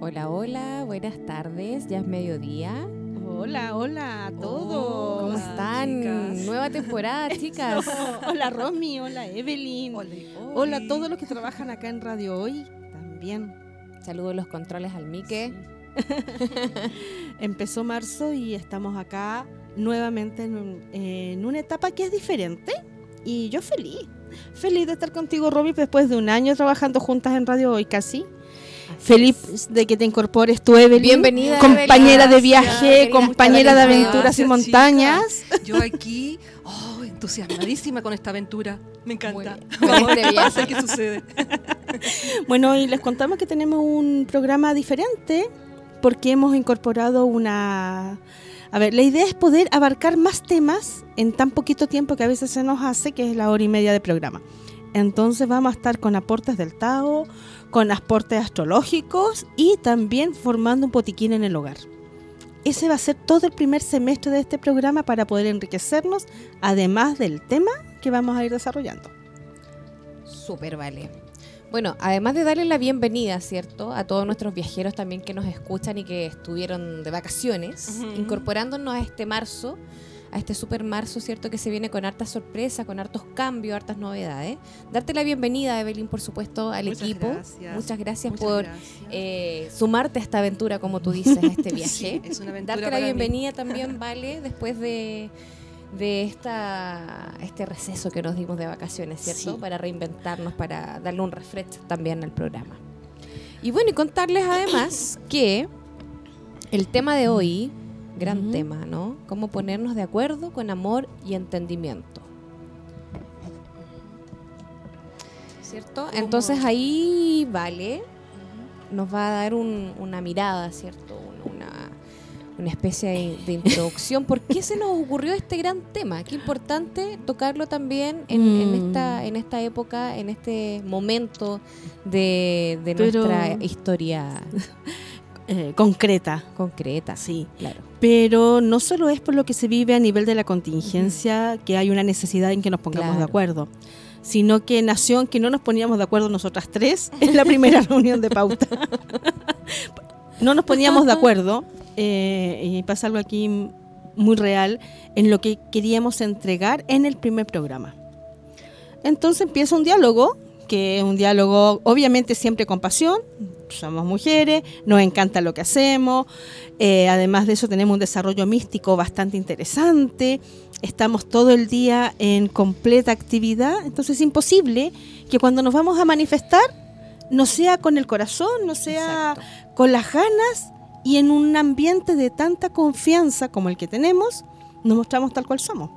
Hola, hola, buenas tardes, ya es mediodía. Hola, hola a todos. ¿Cómo están? chicas. Nueva temporada, chicas. hola Romy, hola Evelyn. Hola, a todos los que trabajan acá en Radio Hoy también. Saludos los controles al Mique. Empezó marzo y estamos acá nuevamente en, un- en una etapa que es diferente y yo feliz. Feliz de estar contigo, Romy, después de un año trabajando juntas en Radio Hoy casi. Feliz de que te incorpores tú, Evelyn. Bienvenida, Compañera de viaje, compañera de aventuras y montañas. Yo aquí, oh, entusiasmadísima con esta aventura. Me encanta. Muy bien. Con este ¿Qué pasa? viaje. ¿Qué sucede? Bueno, y les contamos que tenemos un programa diferente porque hemos incorporado una... A ver, la idea es poder abarcar más temas en tan poquito tiempo que a veces se nos hace, que es la hora y media de programa. Entonces vamos a estar con aportes del Tao, con aportes astrológicos y también formando un botiquín en el hogar. Ese va a ser todo el primer semestre de este programa para poder enriquecernos, además del tema que vamos a ir desarrollando. Súper vale. Bueno, además de darle la bienvenida, ¿cierto? A todos nuestros viajeros también que nos escuchan y que estuvieron de vacaciones, incorporándonos a este marzo, a este super marzo, ¿cierto? Que se viene con hartas sorpresas, con hartos cambios, hartas novedades. Darte la bienvenida, Evelyn, por supuesto, al Muchas equipo. gracias. Muchas gracias Muchas por gracias. eh, sumarte a esta aventura, como tú dices, a este viaje. Sí, es una aventura Darte la mí. bienvenida también, Vale, después de, de esta, este receso que nos dimos de vacaciones, ¿cierto? Sí. Para reinventarnos, para darle un refresh también al programa. Y bueno, y contarles además que el tema de hoy, gran tema, ¿no? Cómo ponernos de acuerdo con amor y entendimiento. ¿Cierto? ¿Cómo? Entonces ahí, Vale, nos va a dar un- una mirada, ¿cierto? Un- Una, una especie de, de introducción. ¿Por qué se nos ocurrió este gran tema? Qué importante tocarlo también en, en Mm. esta, en esta época, en este momento de, de Pero- nuestra historia Eh, concreta, concreta. sí. Claro. Pero no solo es por lo que se vive a nivel de la contingencia que hay una necesidad en que nos pongamos de acuerdo, sino que nació en que no nos poníamos de acuerdo nosotras tres en la primera reunión de pauta. no nos poníamos de acuerdo, eh, y pasa algo aquí muy real, en lo que queríamos entregar en el primer programa. Entonces empieza un diálogo, que es un diálogo obviamente siempre con pasión, somos mujeres, nos encanta lo que hacemos, eh, además de eso tenemos un desarrollo místico bastante interesante, estamos todo el día en completa actividad, entonces es imposible que cuando nos vamos a manifestar no sea con el corazón, no sea Exacto. con las ganas y en un ambiente de tanta confianza como el que tenemos, nos mostramos tal cual somos.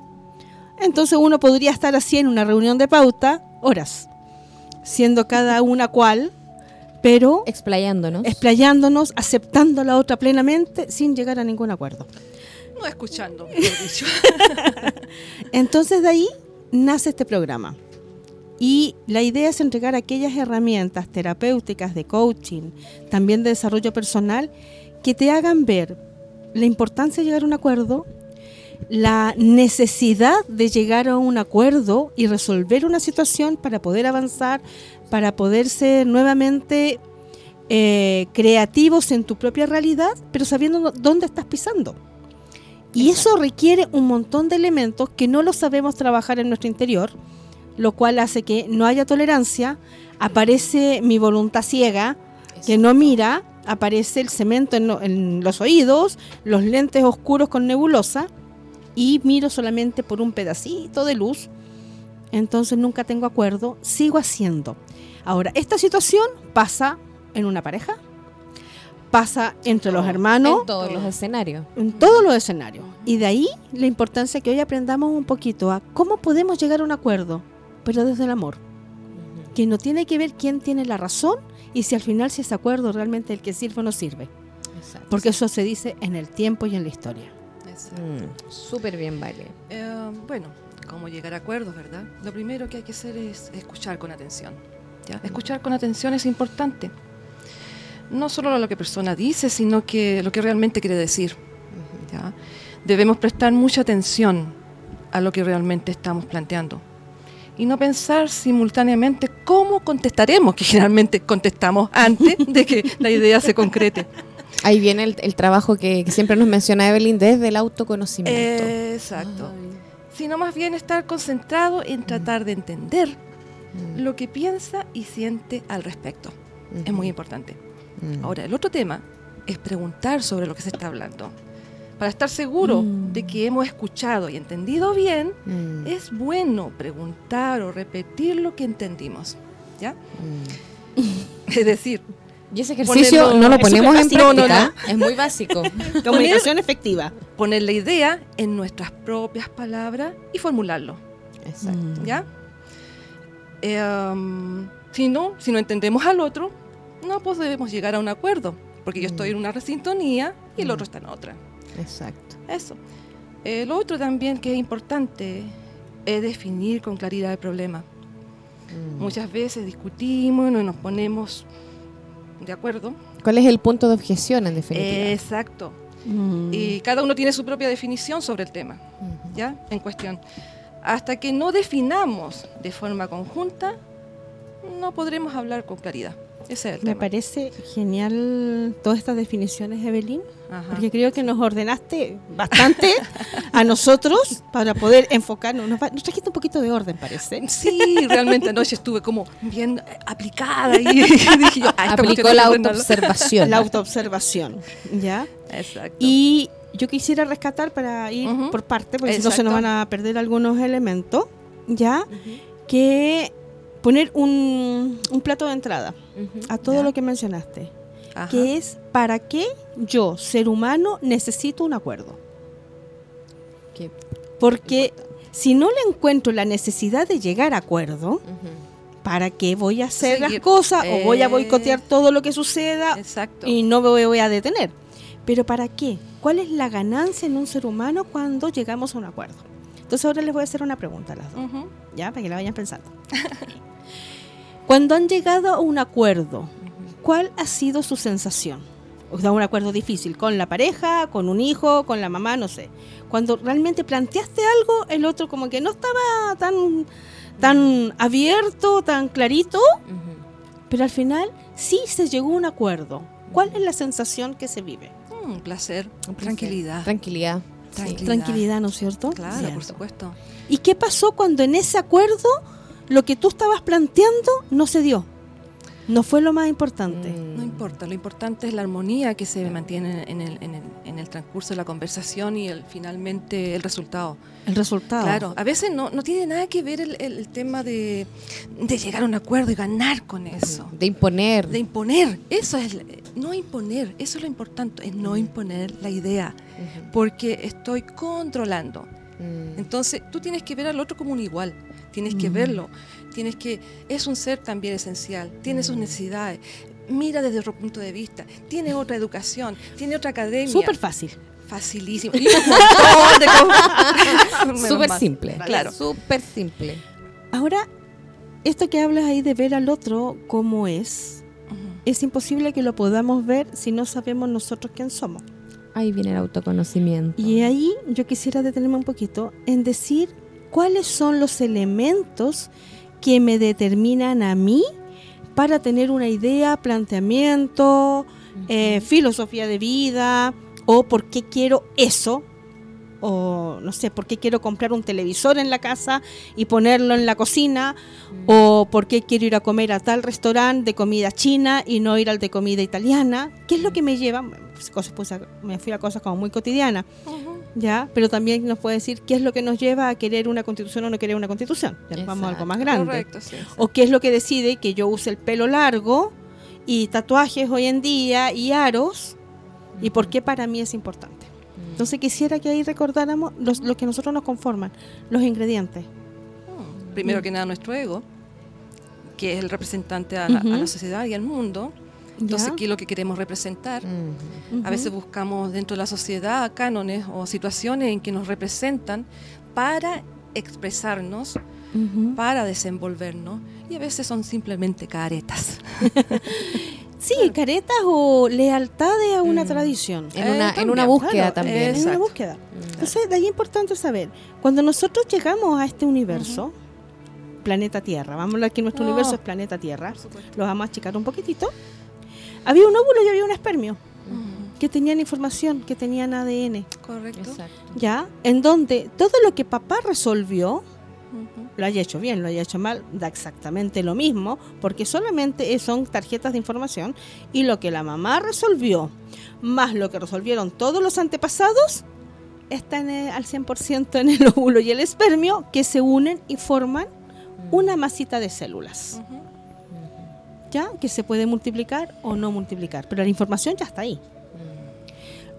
Entonces uno podría estar así en una reunión de pauta horas, siendo cada una cual, pero Explayándonos. explayándonos, aceptando a la otra plenamente sin llegar a ningún acuerdo. No escuchando, mejor dicho. Entonces de ahí nace este programa. Y la idea es entregar aquellas herramientas terapéuticas de coaching, también de desarrollo personal, que te hagan ver la importancia de llegar a un acuerdo, la necesidad de llegar a un acuerdo y resolver una situación para poder avanzar, para poder ser nuevamente eh, creativos en tu propia realidad, pero sabiendo dónde estás pisando. Y eso requiere un montón de elementos que no lo sabemos trabajar en nuestro interior, lo cual hace que no haya tolerancia, aparece mi voluntad ciega, que no mira, aparece el cemento en los oídos, los lentes oscuros con nebulosa, y miro solamente por un pedacito de luz, entonces nunca tengo acuerdo, sigo haciendo. Ahora, esta situación pasa en una pareja, pasa entre los hermanos, en todos los escenarios. en todos los escenarios. Y de ahí la importancia que hoy aprendamos un poquito a cómo podemos llegar a un acuerdo, pero desde el amor, que no tiene que ver quién tiene la razón y si al final si ese acuerdo realmente el que sirve o no sirve, Exacto. porque eso se dice en el tiempo y en la historia. Exacto. Mm, Súper bien, Vale. Eh, bueno, cómo llegar a acuerdos, ¿verdad? Lo primero que hay que hacer es escuchar con atención. ¿ya? Escuchar con atención es importante. No solo lo que persona dice, sino que lo que realmente quiere decir. ¿ya? Debemos prestar mucha atención a lo que realmente estamos planteando. y no pensar simultáneamente cómo contestaremos, que generalmente contestamos antes de que la idea se concrete. Ahí viene el, el trabajo que, que siempre nos menciona Evelyn desde el autoconocimiento. Exacto. Sino más bien estar concentrado en tratar de entender Mm, lo que piensa y siente al respecto. Es muy importante. mm. Ahora, el otro tema es preguntar sobre lo que se está hablando. Para estar seguro Mm. de que hemos escuchado y entendido bien, es bueno preguntar o repetir lo que entendimos. ¿Ya? Es decir, Y ese ejercicio Ponerlo- no lo ponemos en. No, práctica. no, Es muy básico. Comunicación efectiva. poner la idea en nuestras propias palabras y formularlo. Exacto. ¿Ya? Eh, um, si no, si no entendemos al otro, no podemos llegar a un acuerdo, porque yo estoy en una sintonía y el otro está en otra. Exacto. Eso. Eh, lo otro también que es importante es definir con claridad el problema. Mm. Muchas veces discutimos, no nos ponemos de acuerdo. ¿Cuál es el punto de objeción en definitiva? Exacto. Mm. Y cada uno tiene su propia definición sobre el tema. ¿ya? En cuestión. Hasta que no definamos de forma conjunta, no podremos hablar con claridad. Ese es el Me tema. parece genial todas estas definiciones, Evelyn, Ajá. porque creo que nos ordenaste bastante a nosotros para poder enfocarnos. Nos, va- nos trajiste un poquito de orden, parece. Sí, realmente anoche estuve como bien eh, aplicada y dije yo, ah, Aplicó la autoobservación. La autoobservación, ¿ya? Exacto. Y yo quisiera rescatar para ir por parte, porque si no se nos van a perder algunos elementos, ¿ya? Que poner un, un plato de entrada a todo Ya. lo que mencionaste, ajá. que es para qué yo, ser humano, necesito un acuerdo. Qué Porque importante. si no le encuentro la necesidad de llegar a acuerdo. ¿para qué voy a hacer las cosas o voy a Eh. boicotear todo lo que suceda Exacto. y no me voy a detener? Pero ¿para qué? ¿Cuál es la ganancia en un ser humano cuando llegamos a un acuerdo? Entonces ahora les voy a hacer una pregunta a las dos, ¿ya? Para que la vayan pensando. cuando han llegado a un acuerdo. ¿cuál ha sido su sensación? O sea, un acuerdo difícil, con la pareja, con un hijo, con la mamá, no sé. Cuando realmente planteaste algo, el otro como que no estaba tan, tan abierto, tan clarito, Ujú. pero al final sí se llegó a un acuerdo. ¿Cuál es la sensación que se vive? Mm, placer, Un placer. tranquilidad. Tranquilidad. Sí. Tranquilidad. ¿no es cierto? Claro, Bien. por supuesto. ¿Y qué pasó cuando en ese acuerdo lo que tú estabas planteando no se dio? No fue lo más importante. Mm. No importa, lo importante es la armonía que se mantiene en el, en el, en el transcurso de la conversación y el, finalmente el resultado. El resultado. Claro, a veces no, no tiene nada que ver el, el- el tema de, de llegar a un acuerdo y ganar con eso. De imponer. De imponer, eso es, no imponer, eso es lo importante, es no imponer la idea, porque estoy controlando. Mm. Entonces, tú tienes que ver al otro como un igual, tienes que verlo, tienes que, es un ser también esencial, tiene sus necesidades, mira desde otro punto de vista, tiene otra educación, tiene otra academia. Súper fácil. Facilísimo. Y un montón de cosas. Menos Súper simple. Claro. Súper simple. Ahora, esto que hablas ahí de ver al otro como es, es imposible que lo podamos ver si no sabemos nosotros quién somos. Ahí viene el autoconocimiento. Y ahí yo quisiera detenerme un poquito en decir cuáles son los elementos que me determinan a mí para tener una idea, planteamiento, eh, filosofía de vida, o por qué quiero eso, o no sé, por qué quiero comprar un televisor en la casa y ponerlo en la cocina, Mm. o por qué quiero ir a comer a tal restaurante de comida china y no ir al de comida italiana. ¿Qué es lo que me lleva? Pues, cosas, pues, me fui a cosas como muy cotidianas, Ujú. ¿Ya? Pero también nos puede decir qué es lo que nos lleva a querer una constitución o no querer una constitución. Ya nos vamos a algo más grande. Correcto, sí. O qué es lo que decide que yo use el pelo largo y tatuajes hoy en día y aros y por qué para mí es importante. Mm. Entonces quisiera que ahí recordáramos los, lo que nosotros nos conforman, los ingredientes. Primero que nada nuestro ego, que es el representante a la, a la Ujú. sociedad y al mundo. Entonces. ¿qué es lo que queremos representar? A veces buscamos dentro de la sociedad cánones o situaciones en que nos representan para expresarnos, para desenvolvernos, y a veces son simplemente caretas. Sí, caretas o lealtades a una Mm. tradición. En, Eh, una, en una búsqueda Claro, también. Es una Exacto. búsqueda. Mm. Entonces, de ahí es importante saber, cuando nosotros llegamos a este universo, planeta Tierra. Vamos a hablar que nuestro No. universo es planeta Tierra. Lo vamos a achicar un poquitito. Había un óvulo y había un espermio que tenían información, que tenían ADN. Correcto. Exacto. ¿Ya? En donde todo lo que papá resolvió, lo haya hecho bien, lo haya hecho mal, da exactamente lo mismo, porque solamente son tarjetas de información y lo que la mamá resolvió, más lo que resolvieron todos los antepasados, está en el- al 100% en el óvulo y el espermio que se unen y forman una masita de células, Ujú. ¿Ya? Que se puede multiplicar o no multiplicar, pero la información ya está ahí.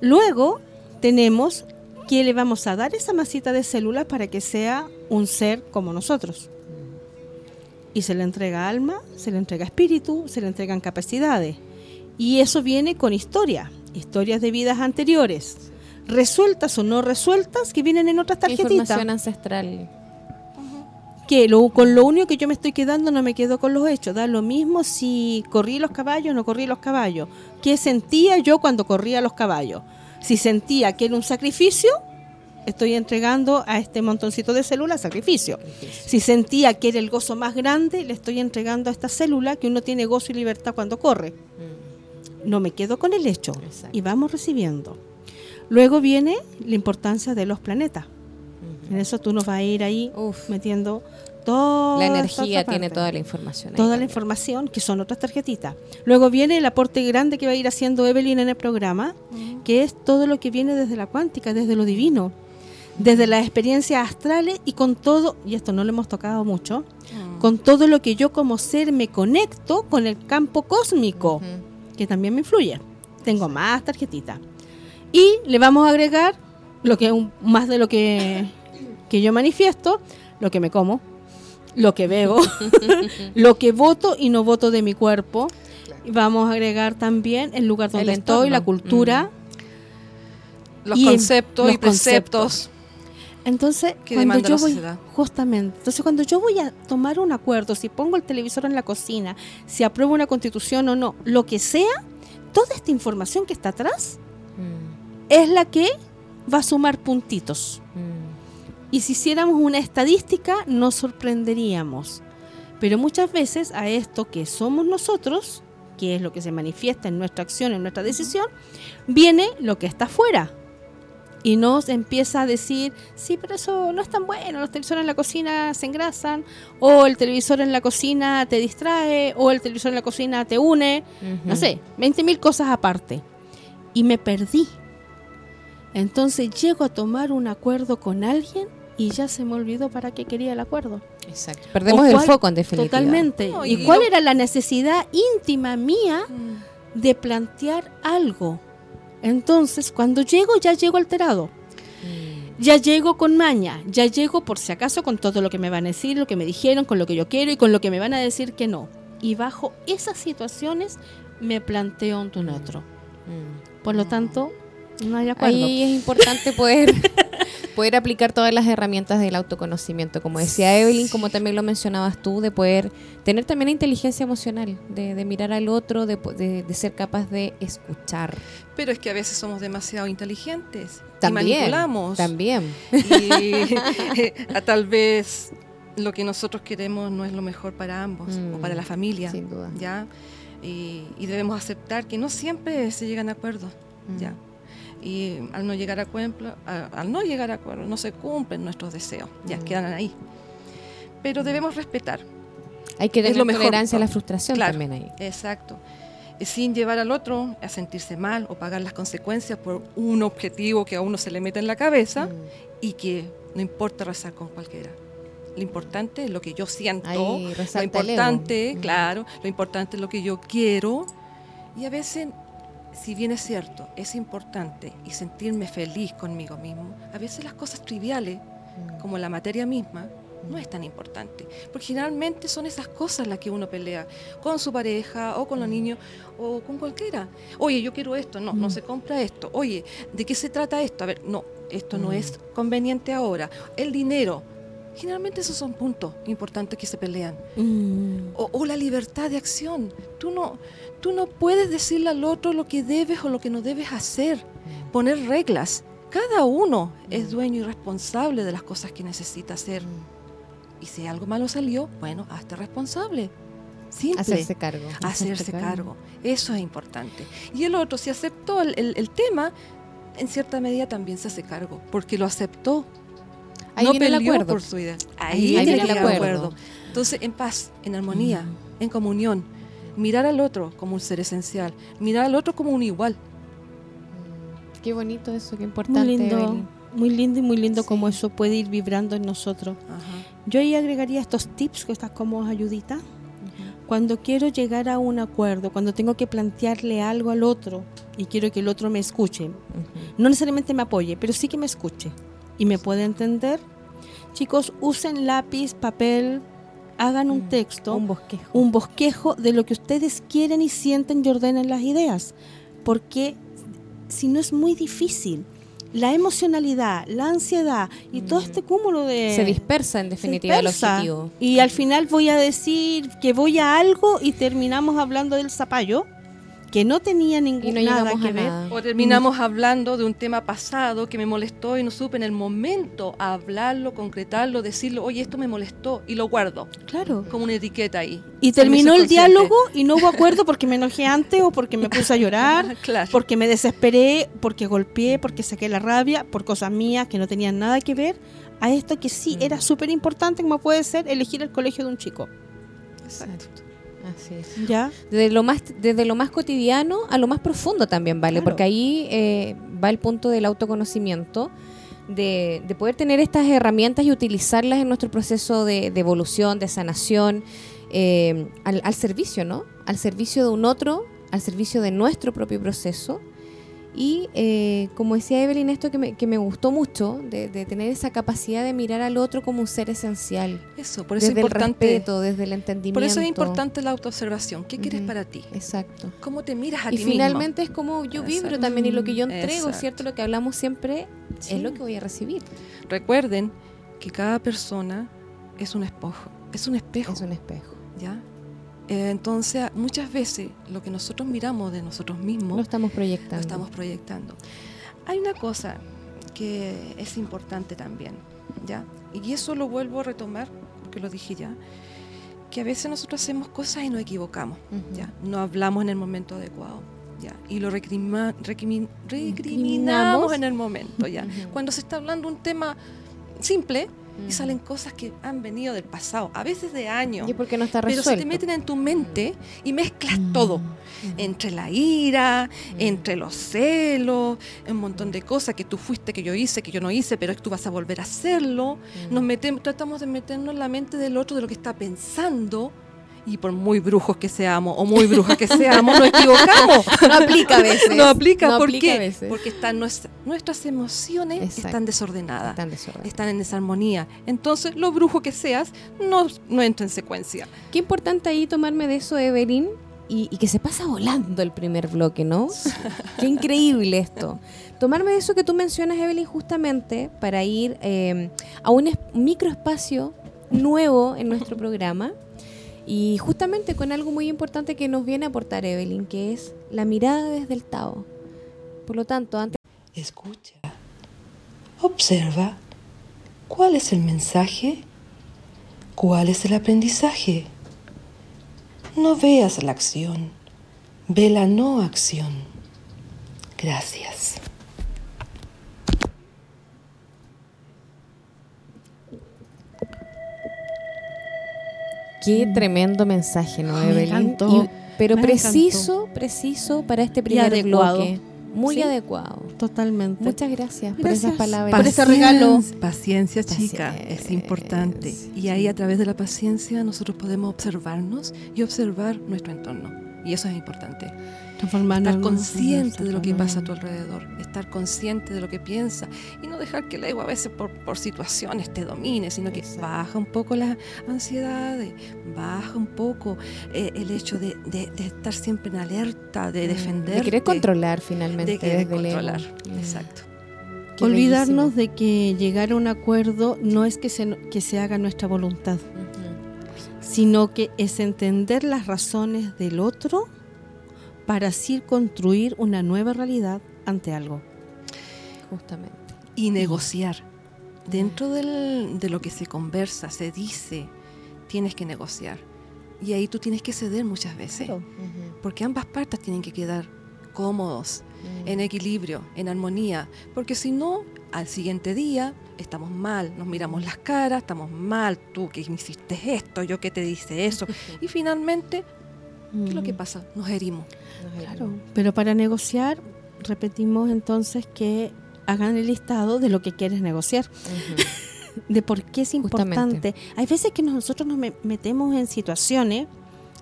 Luego tenemos que le vamos a dar esa masita de células para que sea un ser como nosotros. Y se le entrega alma, se le entrega espíritu, se le entregan capacidades. Y eso viene con historia, historias de vidas anteriores, resueltas o no resueltas, que vienen en otras tarjetitas. Información ancestral. Que lo- con lo único que yo me estoy quedando no me quedo con los hechos. Da lo mismo si corrí los caballos o no corrí los caballos. ¿Qué sentía yo cuando corría los caballos? Si sentía que era un sacrificio, estoy entregando a este montoncito de células sacrificio. Si sentía que era el gozo más grande, le estoy entregando a esta célula que uno tiene gozo y libertad cuando corre. No me quedo con el hecho Exacto. y vamos recibiendo. Luego viene la importancia de los planetas. En eso tú nos vas a ir ahí Uf. metiendo toda La energía tiene toda la información. toda la información que son otras tarjetitas. Luego viene el aporte grande que va a ir haciendo Evelyn en el programa, que es todo lo que viene desde la cuántica, desde lo divino, desde las experiencias astrales y con todo, y esto no lo hemos tocado mucho, Mm. con todo lo que yo como ser me conecto con el campo cósmico, que también me influye. Tengo más tarjetitas. Y le vamos a agregar lo que un- más de lo que, que yo manifiesto, lo que me como, lo que bebo, lo que voto y no voto de mi cuerpo. Y vamos a agregar también el lugar donde El estoy, la cultura. Los Y conceptos los y preceptos. Entonces, Que cuando yo la voy, justamente, entonces cuando yo voy a tomar un acuerdo, si pongo el televisor en la cocina, si apruebo una constitución o no, lo que sea, toda esta información que está atrás Mm, es la que va a sumar puntitos. mm. Y si hiciéramos una estadística, nos sorprenderíamos. Pero muchas veces a esto que somos nosotros, que es lo que se manifiesta en nuestra acción, en nuestra decisión, viene lo que está afuera. Y nos empieza a decir, sí, pero eso no es tan bueno, los televisores en la cocina se engrasan, o el televisor en la cocina te distrae, o el televisor en la cocina te une, no Ujú. sé, 20 mil cosas aparte. Y me perdí. Entonces llego a tomar un acuerdo con alguien y ya se me olvidó para qué quería el acuerdo. Exacto. Perdemos O el cuál- foco en definitiva. Totalmente. No, ¿Y, y cuál era la necesidad íntima mía Mm. de plantear algo? Entonces, cuando llego, ya llego alterado. Mm. Ya llego con maña, ya llego por si acaso con todo lo que me van a decir, lo que me dijeron, con lo que yo quiero y con lo que me van a decir que no. Y bajo esas situaciones me planteo un otro. Mm. Por lo tanto, no hay acuerdo. Ahí es importante poder, poder aplicar todas las herramientas del autoconocimiento, como decía Evelyn, como también lo mencionabas tú, de poder tener también inteligencia emocional, de, de mirar al otro, de, de- de ser capaz de escuchar. Pero es que a veces somos demasiado inteligentes. y También. manipulamos. También. Y a tal vez lo que nosotros queremos no es lo mejor para ambos Mm, o para la familia. Sin duda. ¿ya? Y, y debemos aceptar que no siempre se llegan a acuerdos. Mm. ¿ya? Y al no llegar a a- al no llegar a acuerdo, no se cumplen nuestros deseos, ya Mm. quedan ahí. Pero debemos respetar, Hay que tener tolerancia a la frustración Claro. también ahí. exacto, Eh, sin llevar al otro a sentirse mal o pagar las consecuencias por un objetivo que a uno se le mete en la cabeza Mm. y que no importa rezar con cualquiera. Lo importante es lo que yo siento, Ahí lo importante, Mm. claro, lo importante es lo que yo quiero. Y a veces, si bien es cierto, es importante y sentirme feliz conmigo mismo, a veces las cosas triviales, Mm. como la materia misma, no es tan importante. Porque generalmente son esas cosas las que uno pelea con su pareja o con los niños o con cualquiera. Oye, yo quiero esto, no, no Mm. se compra esto. Oye, ¿de qué se trata esto? A ver, no, esto no Mm. es conveniente ahora. El dinero. Generalmente esos son puntos importantes que se pelean. Mm. O, o la libertad de acción. Tú no, tú no puedes decirle al otro lo que debes o lo que no debes hacer. Poner reglas. Cada uno es dueño y responsable de las cosas que necesita hacer. Y si algo malo salió, bueno, hazte responsable. Simple. Hacerse cargo. Hacerse cargo. Eso es importante. Y el otro, si aceptó el, el- el tema, en cierta medida también se hace cargo, porque lo aceptó. Ahí no viene el peleó acuerdo. por su idea. Ahí Ahí, viene el el acuerdo. acuerdo. Entonces, en paz, en armonía, Mm. en comunión. Mirar al otro como un ser esencial. Mirar al otro como un igual. Qué bonito eso, qué Muy importante. lindo, Evelyn. muy lindo y muy lindo Sí. como eso puede ir vibrando en nosotros. Ajá. Yo ahí agregaría estos tips que estás como ayudita. Cuando quiero llegar a un acuerdo, cuando tengo que plantearle algo al otro y quiero que el otro me escuche, Ujú. no necesariamente me apoye, pero sí que me escuche y me puede entender. Chicos, usen lápiz, papel, hagan un Mm, texto, Un bosquejo. un bosquejo de lo que ustedes quieren y sienten y ordenen las ideas. Porque si no es muy difícil, la emocionalidad, la ansiedad y todo Mm. este cúmulo de... Se dispersa en definitiva el objetivo. Y al final voy a decir que voy a algo y terminamos hablando del zapallo, que no tenía Y ningún no nada que ver. nada. O terminamos hablando de un tema pasado que me molestó y no supe en el momento hablarlo, concretarlo, decirlo, oye, esto me molestó y lo guardo Claro. como una etiqueta ahí. Y terminó el consciente. diálogo y no hubo acuerdo porque me enojé antes o porque me puse a llorar, claro. porque me desesperé, porque golpeé, porque saqué la rabia, por cosas mías que no tenían nada que ver a esto que sí era súper importante como puede ser elegir el colegio de un chico. Exacto. Así es. ¿Ya? Desde lo más, desde lo más cotidiano a lo más profundo también, ¿vale? Claro. Porque ahí eh, va el punto del autoconocimiento, de, de poder tener estas herramientas y utilizarlas en nuestro proceso de, de evolución, de sanación, eh, al, al servicio, ¿no? Al servicio de un otro, al servicio de nuestro propio proceso. Y eh, como decía Evelyn, esto que me, que me gustó mucho, de, de tener esa capacidad de mirar al otro como un ser esencial. Eso, por eso es desde el importante. respeto, desde el entendimiento. Por eso es importante la autoobservación. ¿Qué quieres para ti? Exacto. ¿Cómo te miras a Y ti finalmente es como yo vibro Exacto. también y lo que yo entrego, Exacto. ¿cierto? Lo que hablamos siempre Sí. es lo que voy a recibir. Recuerden que cada persona es un espejo. Es un espejo. Es un espejo. ¿ya? Eh, entonces, muchas veces lo que nosotros miramos de nosotros mismos Lo estamos proyectando. lo estamos proyectando. Hay una cosa que es importante también, ¿ya? Y eso lo vuelvo a retomar, porque lo dije ya, que a veces nosotros hacemos cosas y nos equivocamos, Ujú. ¿ya? No hablamos en el momento adecuado, ¿ya? Y lo recrima- recrimin- Recriminamos. en el momento, ¿ya? Ujú. Cuando se está hablando un tema simple Y salen cosas que han venido del pasado, a veces de años, Y porque no está pero resuelto. se te meten en tu mente y mezclas todo Ujú. entre la ira, Mm. entre los celos, un montón de cosas que tú fuiste, que yo hice, que yo no hice, pero tú vas a volver a hacerlo. Mm. Nos metemos, tratamos de meternos en la mente del otro, de lo que está pensando, y por muy brujos que seamos o muy brujas que seamos, nos equivocamos. No aplica a veces. No aplica, No ¿por aplica a qué? veces. Porque están nuestra- nuestras emociones Exacto. están desordenadas. Está en desorden. Están en desarmonía. Entonces, lo brujo que seas, no, no entra en secuencia. Qué importante ahí tomarme de eso, Evelyn, y, y que se pasa volando el primer bloque, ¿no? Qué increíble esto. Tomarme de eso que tú mencionas, Evelyn, justamente para ir eh, a un es- microespacio nuevo en nuestro programa y justamente con algo muy importante que nos viene a aportar Evelyn, que es la mirada desde el Tao. Por lo tanto, antes Escucha. Observa. ¿Cuál es el mensaje? ¿Cuál es el aprendizaje? No veas la acción, ve la no acción. Gracias. Qué tremendo mensaje, ¿no, Evelyn? Y- pero me preciso, preciso para este primer adecuado. bloque. Muy Sí. adecuado. Totalmente. Muchas gracias, por esas palabras. Por ese regalo. Paciencia, chica, es importante. Y ahí a través de la paciencia nosotros podemos observarnos y observar nuestro entorno. Y eso es importante. Transformarnos Estar en consciente de lo que pasa a tu alrededor, estar consciente de lo que piensa y no dejar que el ego a veces por, por situaciones te domine, sino que Exacto. baja un poco las ansiedades, baja un poco eh, el hecho de, de- de estar siempre en alerta, de defender. Mm, De querer controlar finalmente de querer desde el ego. controlar. Mm. Exacto. Qué Olvidarnos bellísimo. de que llegar a un acuerdo no es que se, que se haga nuestra voluntad, sino que es entender las razones del otro para así construir una nueva realidad ante algo. Justamente. Y negociar. dentro del- de lo que se conversa, se dice, tienes que negociar. Y ahí tú tienes que ceder muchas veces. Claro. Porque ambas partes tienen que quedar cómodos, Mm. en equilibrio, en armonía. Porque si no, al siguiente día estamos mal, nos miramos las caras, estamos mal, tú que me hiciste esto, yo que te dice eso. y finalmente, ¿qué es lo que Mm. pasa? Nos herimos. Claro, pero para negociar, repetimos entonces que hagan el listado de lo que quieres negociar, de por qué es Justamente. importante. Hay veces que nosotros nos me- metemos en situaciones,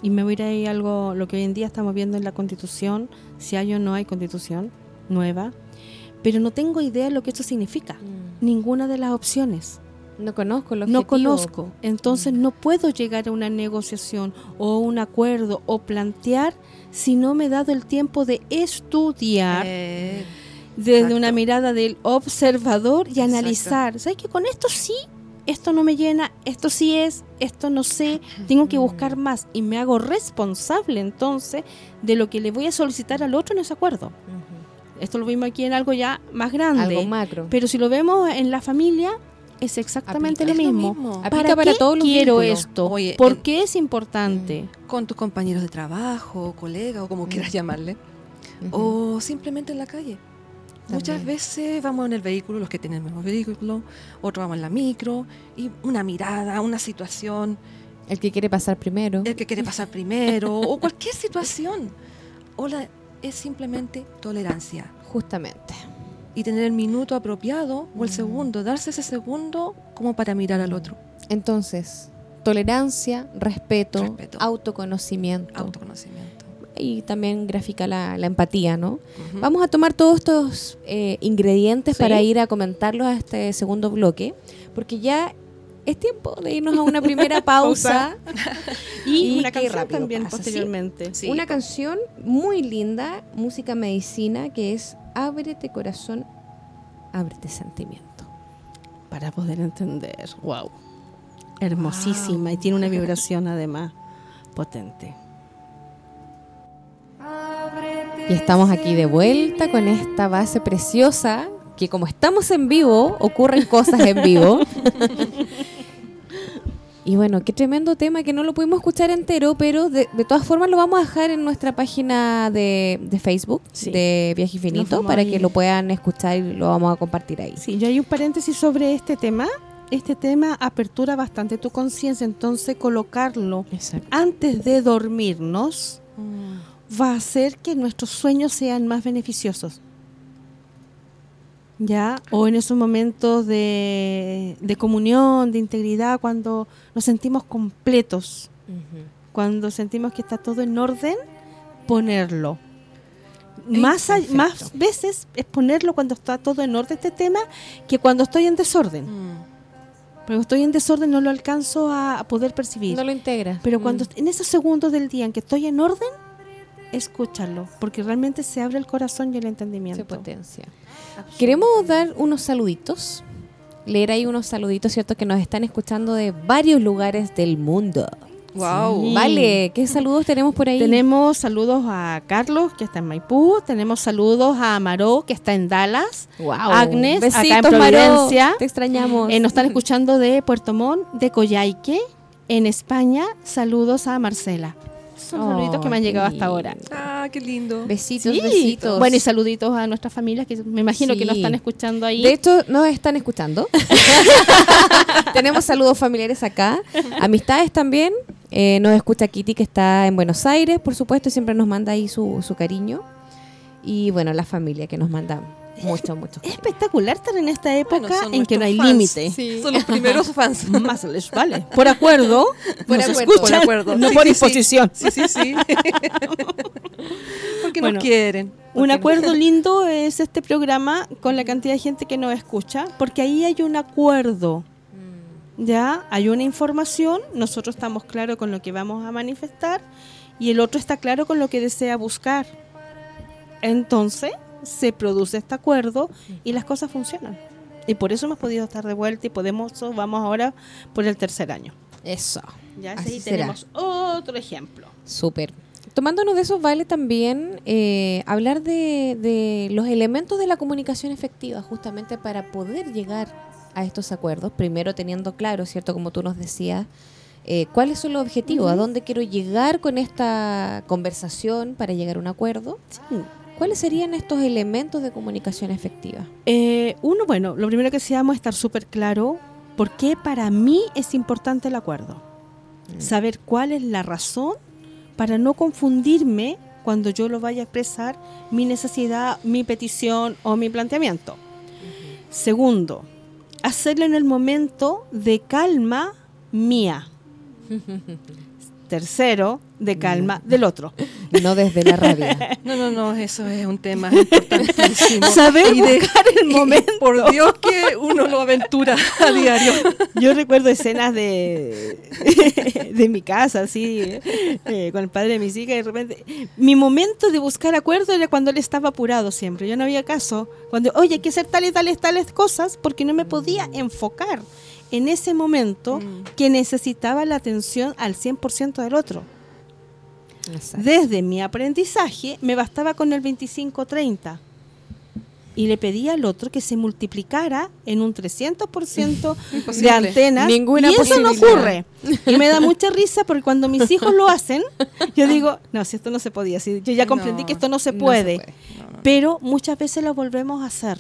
y me voy a ir ahí algo, lo que hoy en día estamos viendo en la constitución, si hay o no hay constitución nueva, pero no tengo idea de lo que esto significa, Mm. ninguna de las opciones. No conozco los No conozco, entonces no puedo llegar a una negociación o un acuerdo o plantear si no me he dado el tiempo de estudiar Eh, desde exacto. una mirada del observador y Exacto. analizar. ¿Sabes que con esto sí? Esto no me llena, esto sí es, esto no sé, tengo que buscar más y me hago responsable entonces de lo que le voy a solicitar al otro en ese acuerdo. Esto lo vimos aquí en algo ya más grande, Algo macro. pero si lo vemos en la familia es exactamente Aplica. lo Es lo mismo. mismo. Aplica ¿Para, para qué todos los quiero vínculos. esto? Oye, ¿Por qué es importante? con tus compañeros de trabajo, colega o como quieras llamarle. O simplemente en la calle. Muchas veces vamos en el vehículo, los que tienen el mismo vehículo, otros vamos en la micro, y una mirada, una situación, El que quiere pasar primero. el que quiere pasar primero, o cualquier situación. O la- es simplemente tolerancia. Justamente. Y tener el minuto apropiado o el Mm. segundo, darse ese segundo como para mirar al otro. Entonces, tolerancia, respeto, Respeto. autoconocimiento. Autoconocimiento. y también grafica la, la empatía, ¿no? Vamos a tomar todos estos eh, ingredientes Sí. para ir a comentarlos a este segundo bloque, porque ya es tiempo de irnos a una primera pausa. Y, Y una canción también posteriormente. Sí. Una canción muy linda, música medicina, que es Ábrete corazón, ábrete sentimiento. Para poder entender. Wow. Hermosísima y tiene una vibración además potente. Y estamos aquí de vuelta con esta base preciosa, que como estamos en vivo, ocurren cosas en vivo. y bueno, qué tremendo tema que no lo pudimos escuchar entero, pero de, de todas formas lo vamos a dejar en nuestra página de, de Facebook Sí. de Viaje Infinito para ahí. que lo puedan escuchar y lo vamos a compartir ahí. Sí, yo hay un paréntesis sobre este tema. Este tema apertura bastante tu conciencia, entonces colocarlo Exacto. antes de dormirnos Mm. va a hacer que nuestros sueños sean más beneficiosos. ¿Ya? O en esos momentos de, de comunión, de integridad, cuando nos sentimos completos, cuando sentimos que está todo en orden, ponerlo. Más, a- más veces es ponerlo cuando está todo en orden este tema que cuando estoy en desorden. Mm. Cuando estoy en desorden no lo alcanzo a, a poder percibir. No lo integra. Pero Mm. cuando en esos segundos del día en que estoy en orden, escúchalo, porque realmente se abre el corazón y el entendimiento. se potencia. Queremos dar unos saluditos. Leer ahí unos saluditos, ¿cierto? Que nos están escuchando de varios lugares del mundo. Wow. Sí. Vale, ¿qué saludos tenemos por ahí? Tenemos saludos a Carlos, que está en Maipú. Tenemos saludos a Amaró, que está en Dallas. Wow. Agnes, acá en Besitos, Maró. Providencia. Te extrañamos. Eh, nos están escuchando de Puerto Montt, de Coyhaique, en España. Saludos a Marcela. Son Oh, saluditos que me han llegado hasta ahora. Ah, qué lindo. Besitos, Sí. besitos. Bueno, y saluditos a nuestras familias, que me imagino que nos están escuchando ahí. De hecho, nos están escuchando. Tenemos saludos familiares acá. Amistades también. Eh, nos escucha Kitty, que está en Buenos Aires, por supuesto, y siempre nos manda ahí su, su cariño. Y bueno, la familia que nos manda mucho, mucho. Es espectacular estar en esta época Bueno, en que no hay límite. Son los primeros fans. Más les vale. Por acuerdo, Por nos acuerdo. escuchan, Por acuerdo. no Sí, por sí, sí. imposición. Sí, sí, sí. Porque Bueno, nos quieren. Un nos- acuerdo lindo es este programa con la cantidad de gente que nos escucha, porque ahí hay un acuerdo. Ya, hay una información, nosotros estamos claros con lo que vamos a manifestar y el otro está claro con lo que desea buscar. Entonces, se produce este acuerdo y las cosas funcionan. Y por eso hemos podido estar de vuelta y podemos, vamos ahora por el tercer año. Eso. Ya Así será. tenemos otro ejemplo. Súper. Tomándonos de eso, vale también eh, hablar de, de los elementos de la comunicación efectiva, justamente para poder llegar a estos acuerdos, primero teniendo claro, ¿cierto? Como tú nos decías, eh, cuáles son los objetivos, a dónde quiero llegar con esta conversación para llegar a un acuerdo. Sí. ¿Cuáles serían estos elementos de comunicación efectiva? Eh, uno, bueno, lo primero que decíamos es estar súper claro por qué para mí es importante el acuerdo. Saber cuál es la razón para no confundirme cuando yo lo vaya a expresar mi necesidad, mi petición o mi planteamiento. Segundo, hacerlo en el momento de calma mía. Tercero, de calma del otro. No desde la rabia. No, no, no, eso es un tema importantísimo. Saber Y de- buscar el y momento. Por Dios que uno lo aventura a diario. Yo recuerdo escenas de, de mi casa, así, eh, con el padre de mis hijas, y de repente. Mi momento de buscar acuerdo era cuando él estaba apurado siempre. Yo no había caso. Cuando, oye, hay que hacer tales, tales, tales cosas, porque no me podía enfocar en ese momento Mm. que necesitaba la atención al 100% del otro. Exacto. Desde mi aprendizaje me bastaba con el 25-30 y le pedí al otro que se multiplicara en un 300% de antenas Ninguna y eso no ocurre. Y me da mucha risa porque cuando mis hijos lo hacen, yo digo, no, si esto no se podía, si yo ya comprendí No, que esto no se No puede, puede. No, no. pero muchas veces lo volvemos a hacer.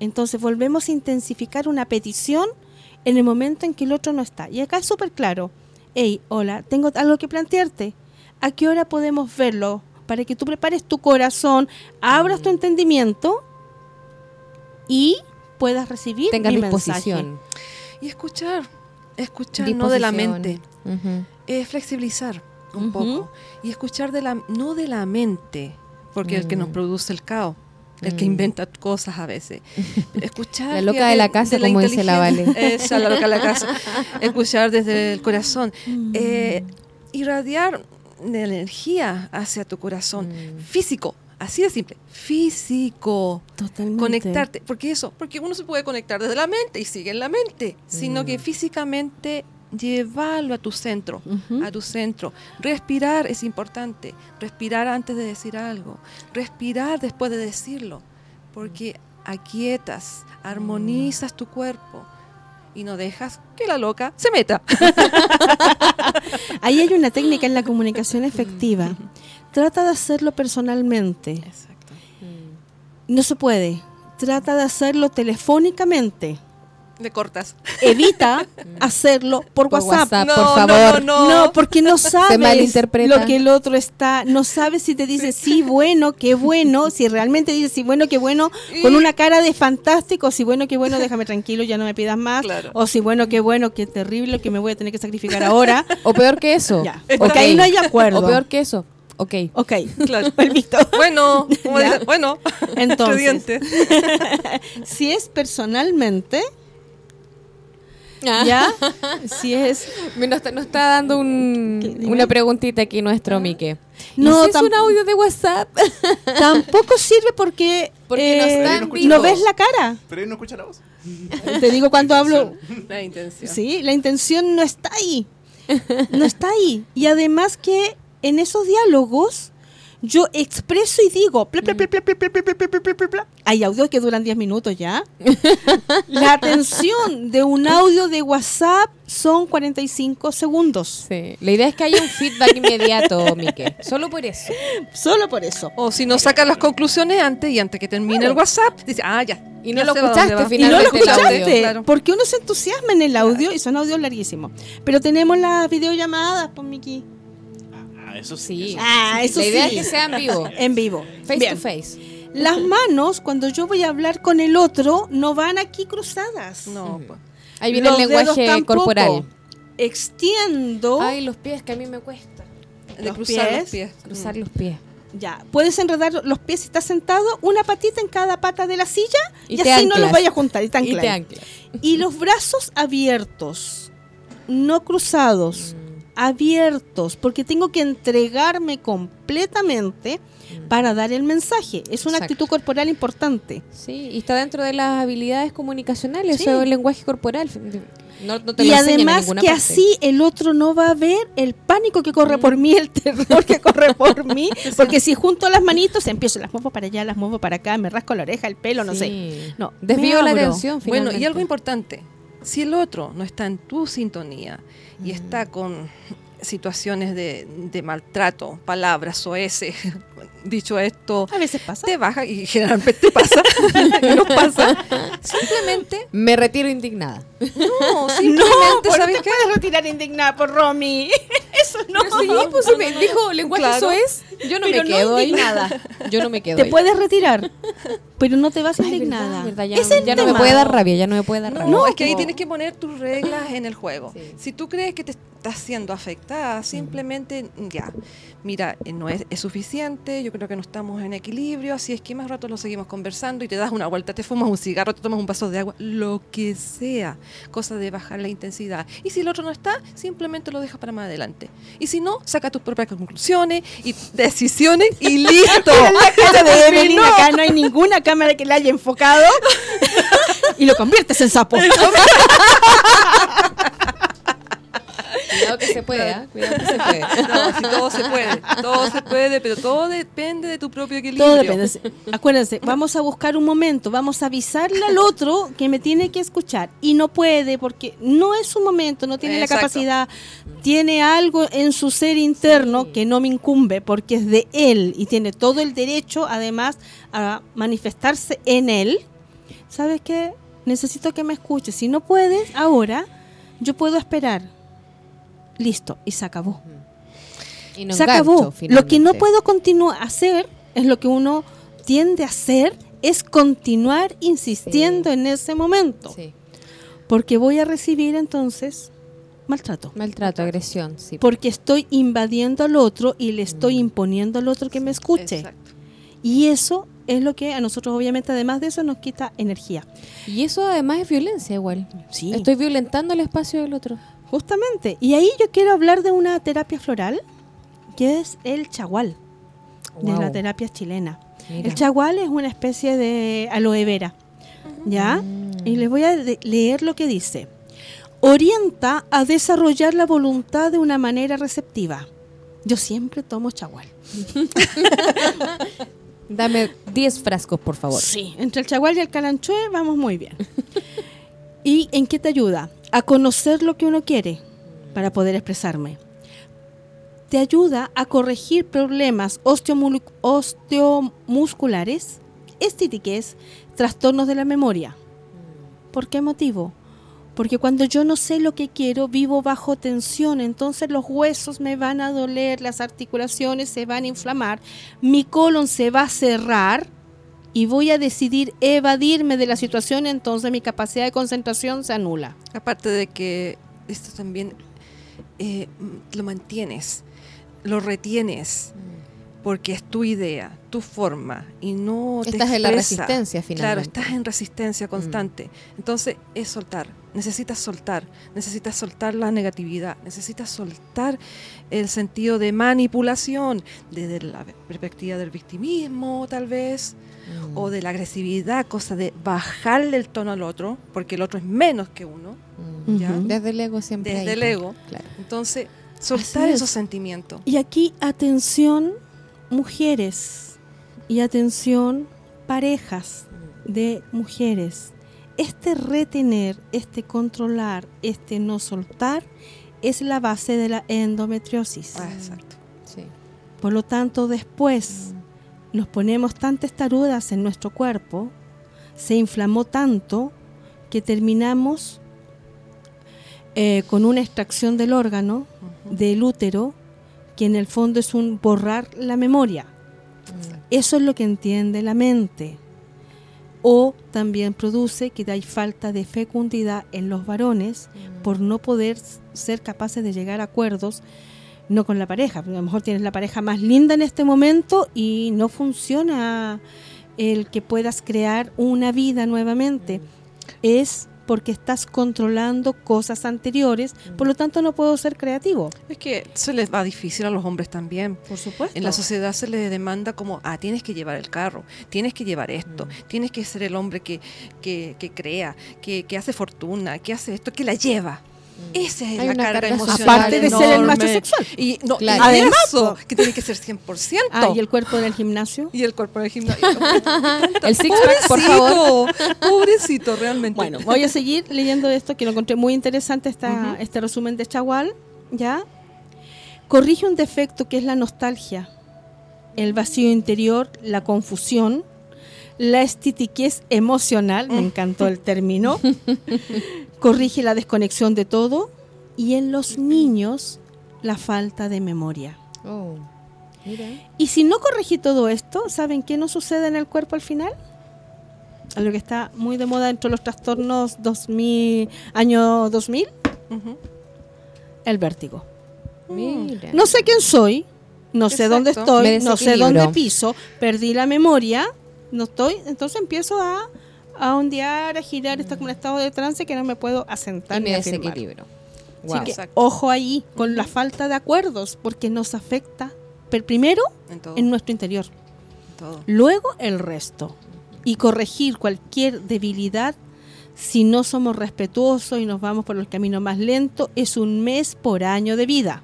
Entonces volvemos a intensificar una petición en el momento en que el otro no está. Y acá es súper claro. Hey, hola, tengo algo que plantearte. ¿A qué hora podemos verlo? Para que tú prepares tu corazón, abras tu entendimiento y puedas recibir Tenga mi disposición. Y escuchar, escuchar no de la mente, es flexibilizar un poco y escuchar de la no de la mente, porque el que nos Mm. produce el caos, el que Mm. inventa cosas a veces. Escuchar La loca fíjate, de la casa, como dice la inteligencia. Esa, la loca de la casa. Escuchar desde el corazón. Mm. Eh, irradiar de energía hacia tu corazón. Mm. Físico, así de simple. Físico. Totalmente. Conectarte. Porque eso, porque uno se puede conectar desde la mente y sigue en la mente, sino Mm. que físicamente llevarlo a tu centro, a tu centro. Respirar es importante. Respirar antes de decir algo. Respirar después de decirlo. Porque aquietas, armonizas tu cuerpo y no dejas que la loca se meta. Ahí hay una técnica en la comunicación efectiva. Trata de hacerlo personalmente. Exacto. No se puede. Trata de hacerlo telefónicamente. Le cortas. Evita hacerlo por, Por WhatsApp. WhatsApp, No, por no, favor. no, No, porque no sabes lo que el otro está, no sabes si te dice sí, bueno, qué bueno, si realmente dice sí, bueno, qué bueno, con una cara de fantástico, si bueno, qué bueno, déjame tranquilo, ya no me pidas más, Claro. o si bueno, qué bueno, qué terrible, que me voy a tener que sacrificar ahora. O peor que eso. Ya, porque ahí no hay acuerdo. O peor que eso. Ok. Ok, Claro. permiso. Bueno, bueno, Entonces, si es personalmente, ya, si es Nos está, nos está dando una preguntita aquí nuestro Mike. No, No, es un audio de WhatsApp. tampoco sirve porque, eh, no ves la cara. Pero él no escucha la voz. Te digo cuando hablo, La intención. Sí, la intención no está ahí. No está ahí. Y además que en esos diálogos yo expreso y digo, hay audios que duran 10 minutos ya. La atención de un audio de WhatsApp son 45 segundos. Sí. La idea es que haya un feedback inmediato, Mike. Solo por eso. Solo por eso. O si no sacan las conclusiones antes y antes que termine el WhatsApp, dice, ah, ya. Y no, lo escuchaste, finalmente y no lo escuchaste, porque uno se entusiasma en el audio y son audios larguísimos. Pero tenemos las videollamadas, pues, Miki. Ah, eso sí. Sí. eso Ah, eso La idea sí. es que sea en vivo. En vivo. Face Bien. to face. Las manos, cuando yo voy a hablar con el otro, no van aquí cruzadas. No, pues. Ahí viene Los el lenguaje corporal. Extiendo. Ay, los pies que a mí me cuesta. De Los cruzar pies. los pies. Cruzar Mm. los pies. Ya. Puedes enredar los pies si estás sentado, una patita en cada pata de la silla Y y, así no los anclas. vayas a juntar y te Y te anclas. anclas. Y los brazos abiertos, no cruzados, abiertos, porque tengo que entregarme completamente para dar el mensaje. Es una Exacto. actitud corporal importante. Sí, y está dentro de las habilidades comunicacionales, Sí. el lenguaje corporal. No, no te y lo además que parte. así el otro no va a ver el pánico que corre por mí, el terror que corre por mí, porque si junto las manitos empiezo, las muevo para allá, las muevo para acá, me rasco la oreja, el pelo, no sé. No, Desvío la atención Bueno, y algo importante, si el otro no está en tu sintonía y está con situaciones de, de maltrato, palabras o ese, dicho esto, A veces pasa. te baja y generalmente te pasa, nos pasa, simplemente, Me retiro indignada. no, No, simplemente, pero ¿sabes te qué? puedes retirar indignada por Romy. Eso no. Pero sí, pues si me dijo lenguaje Claro. soez, yo no Pero me no quedo ahí. indignada. Yo no me quedo Te ahí. puedes retirar, pero no te vas Ay, indignada. verdad, verdad, ya Es no- ya no me puede dar rabia, ya no me puede dar No, rabia. es que ahí tienes que poner tus reglas en el juego. Sí. Si tú crees que te estás siendo afectada, simplemente ya, mira, eh, no es, es suficiente, yo creo que no estamos en equilibrio, así es que más rato lo seguimos conversando y te das una vuelta, te fumas un cigarro, te tomas un vaso de agua, lo que sea, cosa de bajar la intensidad. Y si el otro no está, simplemente lo dejas para más adelante. Y si no, saca tus propias conclusiones y decisiones y listo. La de Evelyn, acá no hay ninguna cámara que la haya enfocado y lo conviertes en sapo. Cuidado que se puede, ¿ah? Cuidado que se puede. No, si todo se puede, todo se puede, pero todo depende de tu propio equilibrio. Todo depende. Acuérdense, vamos a buscar un momento, vamos a avisarle al otro que me tiene que escuchar y no puede porque no es su momento, no tiene Exacto. la capacidad, tiene algo en su ser interno Sí. que no me incumbe porque es de él y tiene todo el derecho además a manifestarse en él. ¿Sabes qué? Necesito que me escuches. Si no puedes ahora, yo puedo esperar. Listo, y se acabó. Y no se engancho, acabó. Lo que no puedo continuar a hacer es lo que uno tiende a hacer es continuar insistiendo en ese momento, Sí. porque voy a recibir entonces maltrato, Maltrato, agresión, sí. porque estoy invadiendo al otro y le estoy Mm. imponiendo al otro que me escuche. Exacto. Y eso es lo que a nosotros obviamente además de eso nos quita energía. Y eso además es violencia igual. Sí. Estoy violentando el espacio del otro. Justamente. Y ahí yo quiero hablar de una terapia floral que es el chagual, de la terapia chilena. Mira. El chagual es una especie de aloe vera, ¿ya? Mm. Y les voy a leer lo que dice. Orienta a desarrollar la voluntad de una manera receptiva. Yo siempre tomo chagual. Dame 10 frascos, por favor. Sí, entre el chagual y el calanchue vamos muy bien. ¿Y en qué te ayuda? A conocer lo que uno quiere para poder expresarme. Te ayuda a corregir problemas osteomusculares, estitiques, trastornos de la memoria. ¿Por qué motivo? Porque cuando yo no sé lo que quiero, vivo bajo tensión, entonces los huesos me van a doler, las articulaciones se van a inflamar, mi colon se va a cerrar y voy a decidir evadirme de la situación, entonces mi capacidad de concentración se anula. Aparte de que esto también eh, mm, lo mantienes, lo retienes, porque es tu idea, tu forma, y no te Estás en la resistencia, Claro, finalmente. estás en resistencia constante. Entonces es soltar, necesitas soltar, necesitas soltar la negatividad, necesitas soltar el sentido de manipulación desde la perspectiva del victimismo, tal vez, Mm. o de la agresividad, cosa de bajarle el tono al otro, porque el otro es menos que uno, Mm. ¿ya? Desde el ego siempre. desde ahí, el ego. Claro. Entonces, soltar es. esos sentimientos. Y aquí atención mujeres y atención parejas de mujeres. Este retener, este controlar, este no soltar es la base de la endometriosis. Ah, exacto. Sí. Por lo tanto, después nos ponemos tantas tarudas en nuestro cuerpo, se inflamó tanto que terminamos eh, con una extracción del órgano, del útero, que en el fondo es un borrar la memoria. Mm. Eso es lo que entiende la mente. O también produce que hay falta de fecundidad en los varones por no poder ser capaces de llegar a acuerdos, no con la pareja, a lo mejor tienes la pareja más linda en este momento y no funciona el que puedas crear una vida nuevamente. Es porque estás controlando cosas anteriores, por lo tanto no puedo ser creativo. Es que se les va difícil a los hombres también. Por supuesto. En la sociedad se les demanda como, ah, tienes que llevar el carro, tienes que llevar esto, tienes que ser el hombre que, que, que crea, que, que hace fortuna, que hace esto, que la lleva. Esa es Hay la carga carga emocional. Aparte de ser el macho enorme. sexual. Y, no, Claro. y Además, eso, que tiene que ser 100%. Ah, y el cuerpo en el gimnasio. Y el cuerpo del gimnasio. El six pack, por favor. Pobrecito, pobrecito, realmente. Bueno, voy a seguir leyendo esto que lo encontré muy interesante esta, este resumen de Chagual, ¿ya? Corrige un defecto que es la nostalgia, el vacío interior, la confusión, la estitiquez emocional, me encantó el término. Corrige la desconexión de todo y en los niños la falta de memoria. Oh, mira. Y si no corregí todo esto, ¿saben qué nos sucede en el cuerpo al final? Algo que está muy de moda dentro de los trastornos 2000, año 2000, Ujú. el vértigo. Mira. No sé quién soy, no sé dónde estoy, no sé dónde piso, perdí la memoria, no estoy, entonces empiezo a, a ondear, a girar, está como un estado de trance que no me puedo asentar y ni me afirmar. desequilibro. Así Wow. que Exacto. ojo ahí con la falta de acuerdos, porque nos afecta per- primero En todo. en nuestro interior. todo. luego el resto y corregir cualquier debilidad si no somos respetuosos y nos vamos por el camino más lento es un mes por año de vida.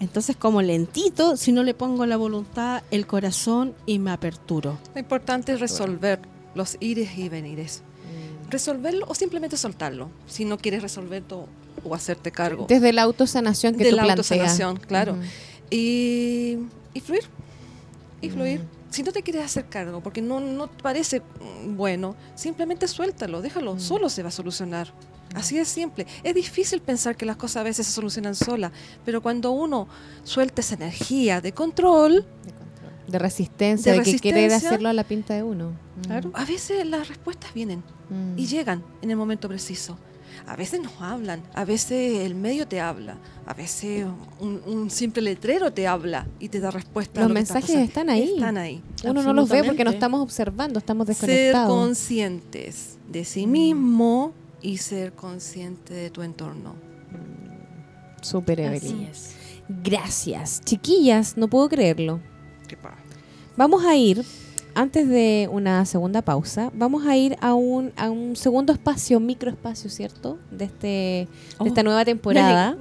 Entonces como lentito, si no le pongo la voluntad, el corazón y me aperturo. Lo importante es resolver los ires y venires. Mm. Resolverlo o simplemente soltarlo. Si no quieres resolverlo o hacerte cargo. Desde la autosanación que de tú la planteas. autosanación, claro. Y, y fluir. Y Mm. fluir. Si no te quieres hacer cargo, porque no, no te parece bueno, simplemente suéltalo, déjalo, Mm. solo se va a solucionar. Así es simple. Es difícil pensar que las cosas a veces se solucionan solas, pero cuando uno suelta esa energía de control, De control. De resistencia, De de, que quiere resistencia. hacerlo a la pinta de uno. Mm. Claro. a veces las respuestas vienen Mm. y llegan en el momento preciso. A veces nos hablan, a veces el medio te habla, a veces un, un simple letrero te habla y te da respuesta. a Los lo que está mensajes están ahí. Están ahí. Uno no los ve porque no estamos observando, estamos Ser desconectados. conscientes de sí mismo y ser consciente de tu entorno. Súper Así Evelyn. es. Gracias. Chiquillas, no puedo creerlo. Vamos a ir, antes de una segunda pausa, vamos a ir a un, a un segundo espacio, microespacio, ¿cierto? De, este, de Oh. esta nueva temporada.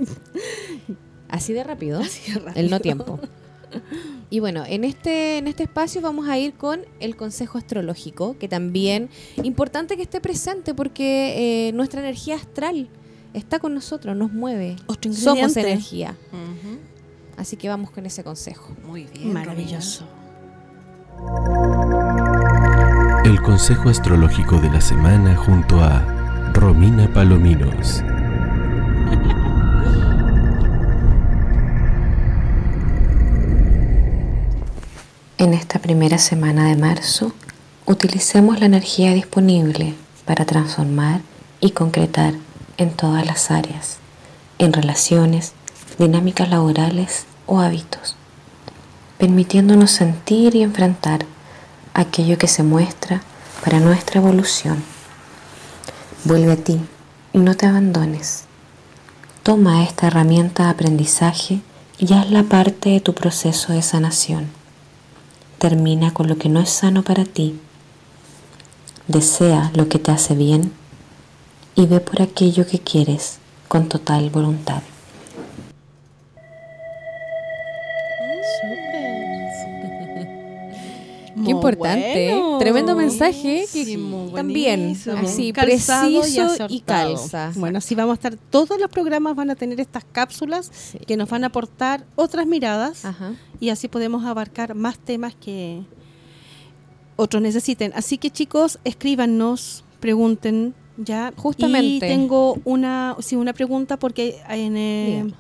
Así de rápido. Así de rápido. El no tiempo. Y bueno, en este, en este espacio vamos a ir con el consejo astrológico, que también importante que esté presente porque eh, nuestra energía astral está con nosotros, nos mueve. Somos energía. Así que vamos con ese consejo. Muy bien. Maravilloso. El consejo astrológico de la semana junto a Romina Palominos. En esta primera semana de marzo, utilicemos la energía disponible para transformar y concretar en todas las áreas, en relaciones, dinámicas laborales o hábitos, permitiéndonos sentir y enfrentar aquello que se muestra para nuestra evolución. Vuelve a ti y no te abandones. Toma esta herramienta de aprendizaje y hazla parte de tu proceso de sanación. Termina con lo que no es sano para ti. Desea lo que te hace bien y ve por aquello que quieres con total voluntad. Qué importante. bueno. Tremendo mensaje que también así Calzado preciso y, calza. Bueno, así vamos a estar, todos los programas van a tener estas cápsulas Sí. que nos van a aportar otras miradas Ajá. y así podemos abarcar más temas que otros necesiten. Así que chicos, escríbanos, pregunten ya. Justamente. Y tengo una, sí, una pregunta porque en, eh,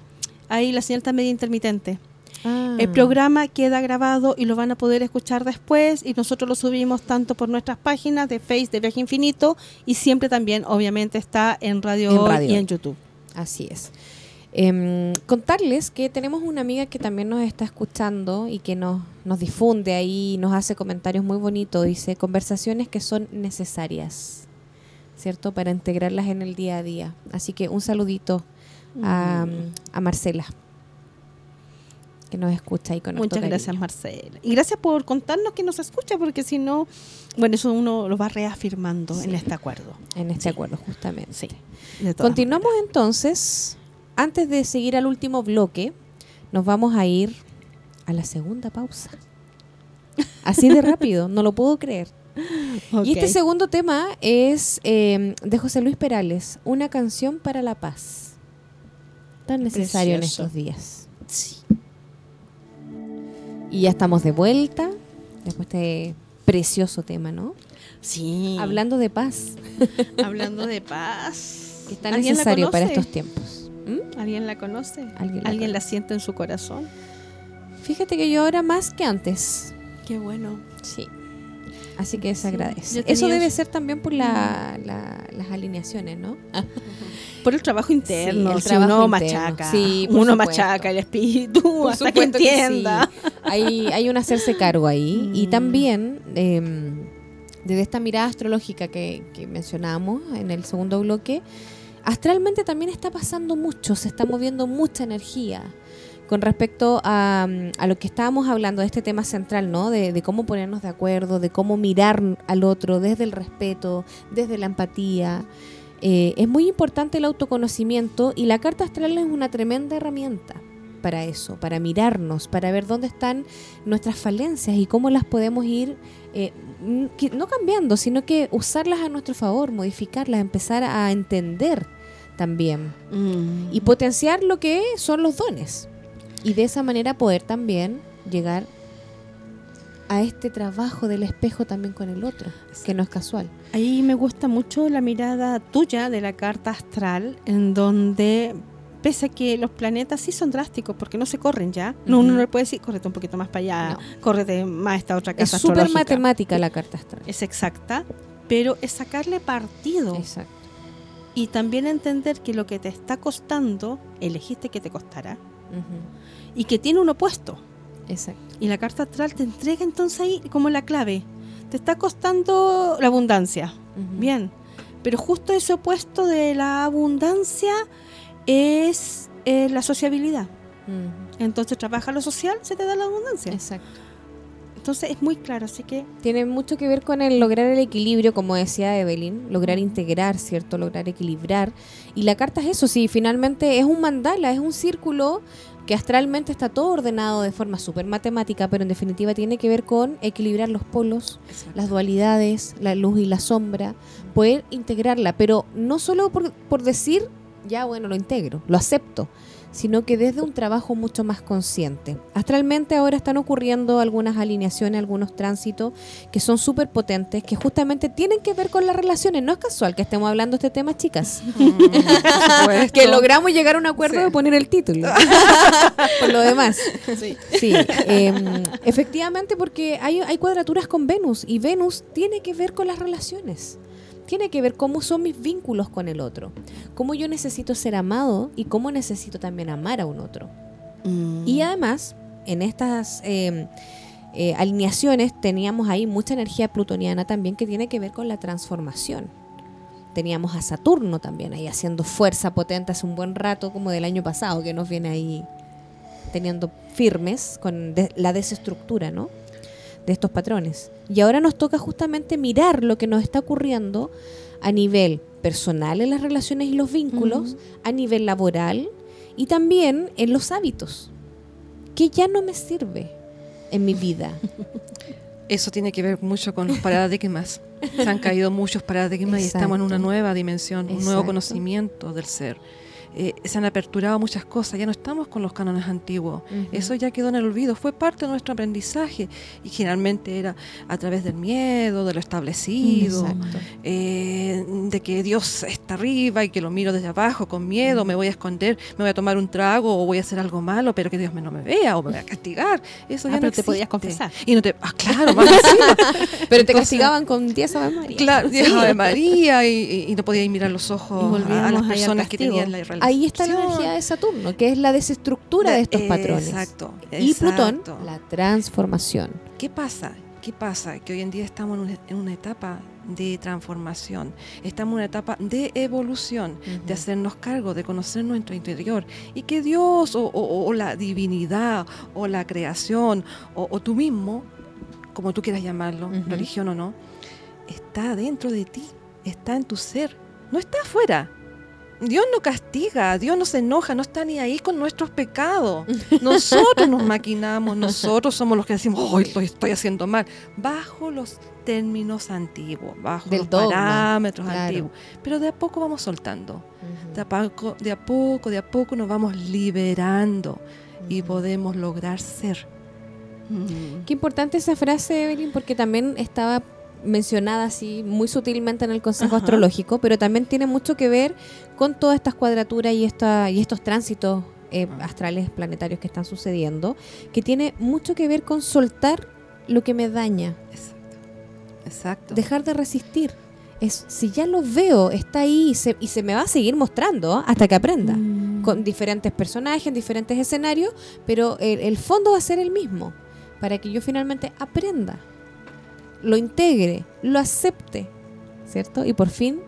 ahí la señal está medio intermitente. Ah. El programa queda grabado y lo van a poder escuchar después y nosotros lo subimos tanto por nuestras páginas de Face de Viaje Infinito y siempre también obviamente está en Radio, En Hoy Radio y en YouTube. Así es. Em, contarles que tenemos una amiga que también nos está escuchando y que nos, nos difunde ahí, nos hace comentarios muy bonitos. Dice, conversaciones que son necesarias. ¿cierto? Para integrarlas en el día a día. Así que un saludito a, Mm. a Marcela, que nos escucha y con Muchas gracias. Marcela. Y gracias por contarnos que nos escucha, porque si no, bueno, eso uno lo va reafirmando Sí. en este acuerdo. En este Sí. acuerdo, justamente. Sí. Continuamos entonces. Antes de seguir al último bloque, nos vamos a ir a la segunda pausa. Así de rápido, no lo puedo creer. Y este segundo tema es eh, de José Luis Perales, una canción para la paz. Tan necesario en estos días. Sí. Y ya estamos de vuelta, después de este precioso tema, ¿no? Sí. Hablando de paz, Hablando de paz. que es tan ¿Alguien la necesario para estos tiempos. ¿Mm? ¿Alguien la conoce? ¿Alguien la ¿Alguien la siente en su corazón? Fíjate que yo ahora más que antes. Qué bueno. Sí. Así que se Sí, agradece. Eso debe ser también por la, la- las alineaciones, ¿no? Por el trabajo interno, el si trabajo uno interno. machaca, Sí, uno supuesto. machaca el espíritu Por hasta que entienda. sí. Hay, hay un hacerse cargo ahí. Y Mm. también, eh, desde esta mirada astrológica que, que mencionamos en el segundo bloque, astralmente también está pasando mucho, se está moviendo mucha energía con respecto a, a lo que estábamos hablando de este tema central, ¿no? De, de cómo ponernos de acuerdo, de cómo mirar al otro desde el respeto, desde la empatía. Eh, es muy importante el autoconocimiento y la carta astral es una tremenda herramienta para eso, para mirarnos, para ver dónde están nuestras falencias y cómo las podemos ir, eh, no cambiando, sino que usarlas a nuestro favor, modificarlas, empezar a entender también Mm. y potenciar lo que son los dones. Y de esa manera poder también llegar a este trabajo del espejo también con el otro, que no es casual. Ahí me gusta mucho la mirada tuya de la carta astral, en donde, pese a que los planetas sí son drásticos, porque no se corren ya, no, uno no le puede decir, córrete un poquito más para allá, córrete más a esta otra Es casa súper astrológica". matemática la carta astral. Es exacta, pero es sacarle partido Exacto. y también entender que lo que te está costando, elegiste que te costará, Ujú. Y que tiene un opuesto. Exacto. Y la carta astral te entrega entonces ahí como la clave. Te está costando la abundancia. Bien. Pero justo ese opuesto de la abundancia es eh, la sociabilidad. Entonces trabaja lo social, se te da la abundancia. Exacto. Entonces es muy claro, así que Tiene mucho que ver con el lograr el equilibrio, como decía Evelyn, lograr integrar, ¿cierto? Lograr equilibrar. Y la carta es eso, sí, finalmente es un mandala, es un círculo que astralmente está todo ordenado de forma súper matemática, pero en definitiva tiene que ver con equilibrar los polos, las dualidades, la luz y la sombra, poder integrarla, pero no solo por, por decir, ya bueno, lo integro, lo acepto, sino que desde un trabajo mucho más consciente. Astralmente ahora están ocurriendo algunas alineaciones, algunos tránsitos que son súper potentes, que justamente tienen que ver con las relaciones. No es casual que estemos hablando de este tema, chicas. Mm. Que logramos llegar a un acuerdo Sí. de poner el título. Por lo demás. Sí, em, efectivamente porque hay, hay cuadraturas con Venus y Venus tiene que ver con las relaciones. Tiene que ver cómo son mis vínculos con el otro. Cómo yo necesito ser amado y cómo necesito también amar a un otro. mm, Y además, en estas eh, eh, alineaciones teníamos ahí mucha energía plutoniana también que tiene que ver con la transformación. Teníamos a Saturno también ahí haciendo fuerza potente hace un buen rato, como del año pasado, que nos viene ahí teniendo firmes con de- la desestructura, ¿no? De estos patrones. Y ahora nos toca justamente mirar lo que nos está ocurriendo a nivel personal en las relaciones y los vínculos, a nivel laboral y también en los hábitos. que ya no me sirve en mi vida? Eso tiene que ver mucho con los paradigmas. Se han caído muchos paradigmas y estamos en una nueva dimensión, un nuevo conocimiento del ser. Eh, se han aperturado muchas cosas, ya no estamos con los cánones antiguos. Eso ya quedó en el olvido, fue parte de nuestro aprendizaje y generalmente era a través del miedo, de lo establecido, eh, de que Dios está arriba y que lo miro desde abajo con miedo, me voy a esconder, me voy a tomar un trago o voy a hacer algo malo, pero que Dios me no me vea o me va a castigar. Eso Ah, ya no pero te podías confesar. Y no te, ah, claro, más. Pero te Entonces- castigaban con 10 Ave María. Claro, Dios Ave María y, y- y no podíais mirar los ojos a- las personas que tenían la relación. Ahí está la energía de Saturno, que es la desestructura de estos Eh, patrones. Exacto. Y Plutón, la transformación. ¿Qué pasa? ¿Qué pasa? Que hoy en día estamos en una, en una etapa de transformación, estamos en una etapa de evolución, de hacernos cargo, de conocer nuestro interior y que Dios o, o- o la divinidad o la creación o, o tú mismo, como tú quieras llamarlo, religión o no, está dentro de ti, está en tu ser, no está afuera. Dios no castiga, Dios no se enoja, no está ni ahí con nuestros pecados. Nosotros nos maquinamos, nosotros somos los que decimos, hoy lo estoy haciendo mal, bajo los términos antiguos, bajo Del los dogma, parámetros claro. antiguos. Pero de a poco vamos soltando, de a poco, de a poco, de a poco nos vamos liberando y podemos lograr ser. Qué importante esa frase, Evelyn, porque también estaba mencionada así muy sutilmente en el Consejo Ajá. Astrológico, pero también tiene mucho que ver con todas estas cuadraturas y, esta, y estos tránsitos eh, astrales planetarios que están sucediendo, que tiene mucho que ver con soltar lo que me daña, Exacto. Exacto. dejar de resistir. Es, si ya lo veo, está ahí y se, y se me va a seguir mostrando ¿ah? hasta que aprenda. Mm. Con diferentes personajes, en diferentes escenarios, pero el, el fondo va a ser el mismo, para que yo finalmente aprenda, lo integre, lo acepte, ¿cierto? Y por fin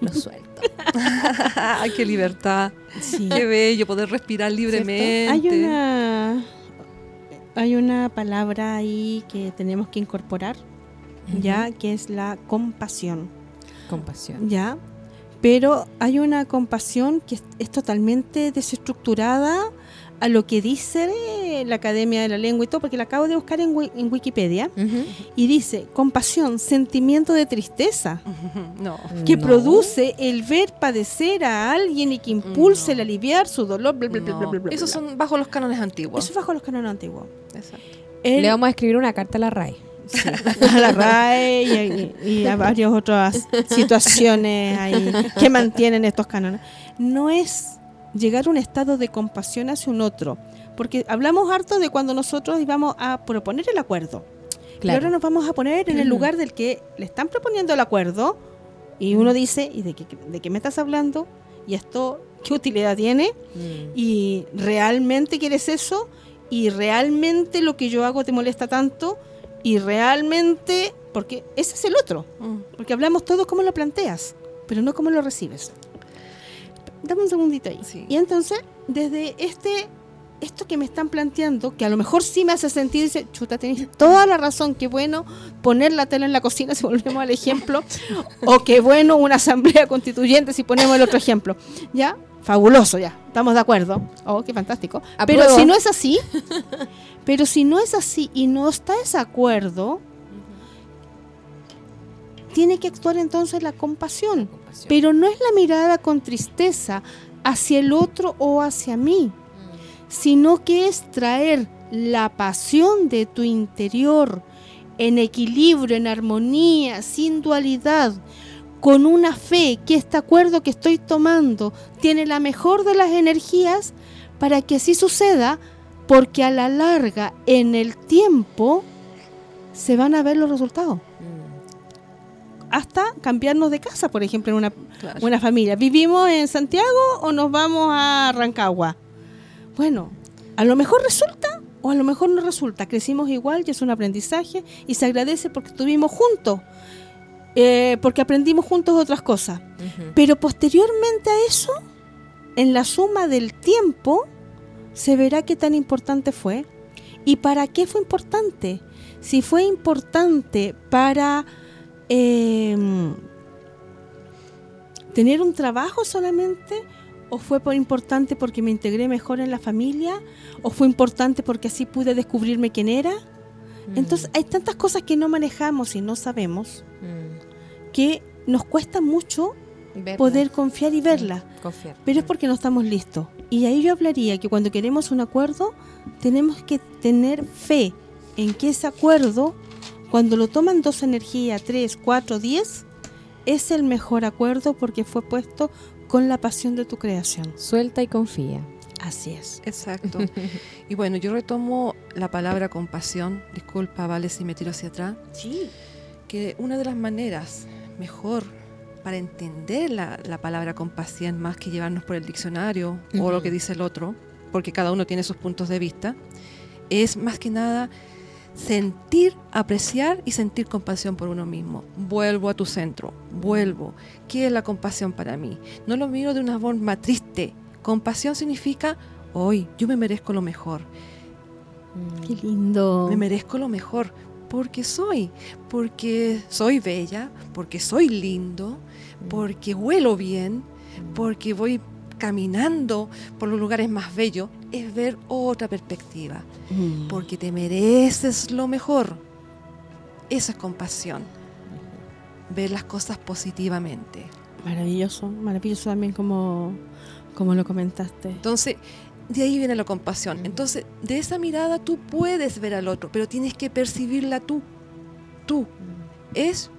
lo suelto. Ay, qué libertad. Sí. Qué bello poder respirar libremente. Hay una hay una palabra ahí que tenemos que incorporar, ya que es la compasión, Compasión. ya. Pero hay una compasión que es, es totalmente desestructurada a lo que dice la Academia de la Lengua y todo, porque la acabo de buscar en, Wi- en Wikipedia y dice compasión, sentimiento de tristeza No. que No. produce el ver padecer a alguien y que impulsa No. el aliviar su dolor. Bla, bla, bla, no. bla, bla, bla, Esos bla. son bajo los cánones antiguos. Eso es bajo los cánones antiguos. Exacto. El- Le vamos a escribir una carta a la RAE. sí, a la RAE y, y a varias otras situaciones ahí que mantienen estos cánones. No es llegar a un estado de compasión hacia un otro, porque hablamos harto de cuando nosotros íbamos a proponer el acuerdo. Y ahora nos vamos a poner en el lugar del que le están proponiendo el acuerdo y uno dice, ¿y de qué, de qué me estás hablando? ¿Y esto qué utilidad tiene? Mm. ¿Y realmente quieres eso? ¿Y realmente lo que yo hago te molesta tanto? ¿Y realmente...? Porque ese es el otro. Mm. Porque hablamos todo como lo planteas, pero no como lo recibes. Dame un segundito ahí. Sí. Y entonces, desde este... Esto que me están planteando, que a lo mejor sí me hace sentido, dice, chuta, tenés toda la razón, qué bueno poner la tela en la cocina si volvemos al ejemplo, o qué bueno una asamblea constituyente si ponemos el otro ejemplo. ¿Ya? Fabuloso, ya, estamos de acuerdo. Oh, qué fantástico. Pero si no es así, pero si no es así y no está ese acuerdo, tiene que actuar entonces la compasión. Compasión. Pero no es la mirada con tristeza hacia el otro o hacia mí, sino que es traer la pasión de tu interior en equilibrio, en armonía, sin dualidad, con una fe que este acuerdo que estoy tomando tiene la mejor de las energías para que así suceda, porque a la larga, en el tiempo, se van a ver los resultados. Hasta cambiarnos de casa, por ejemplo, en una, Claro. una familia. ¿Vivimos en Santiago o nos vamos a Rancagua? Bueno, a lo mejor resulta o a lo mejor no resulta. Crecimos igual y es un aprendizaje y se agradece porque estuvimos juntos, eh, porque aprendimos juntos otras cosas. Pero posteriormente a eso, en la suma del tiempo, se verá qué tan importante fue y para qué fue importante. Si fue importante para eh, tener un trabajo solamente, o fue por importante porque me integré mejor en la familia, o fue importante porque así pude descubrirme quién era. Entonces hay tantas cosas que no manejamos y no sabemos Mm. que nos cuesta mucho Verla. poder confiar y verla, confiar. pero es porque no estamos listos. Y ahí yo hablaría que cuando queremos un acuerdo, tenemos que tener fe en que ese acuerdo, cuando lo toman dos energías, tres, cuatro, diez, es el mejor acuerdo porque fue puesto con la pasión de tu creación. Suelta y confía. Así es. Exacto. y bueno, yo retomo la palabra compasión. Disculpa, vale, si me tiro hacia atrás. Sí. Que una de las maneras mejor para entender la, la palabra compasión, más que llevarnos por el diccionario o lo que dice el otro, porque cada uno tiene sus puntos de vista, es más que nada sentir, apreciar y sentir compasión por uno mismo. Vuelvo a tu centro, vuelvo. ¿Qué es la compasión para mí? No lo miro de una forma triste. Compasión significa, hoy yo me merezco lo mejor. Qué lindo. Me merezco lo mejor porque soy, porque soy bella, porque soy lindo, porque huelo bien, porque voy caminando por los lugares más bellos, es ver otra perspectiva, Mm. porque te mereces lo mejor. Esa es compasión, ver las cosas positivamente. Maravilloso, maravilloso también como, como lo comentaste. Entonces, de ahí viene la compasión. Entonces, de esa mirada tú puedes ver al otro, pero tienes que percibirla tú. Tú. Es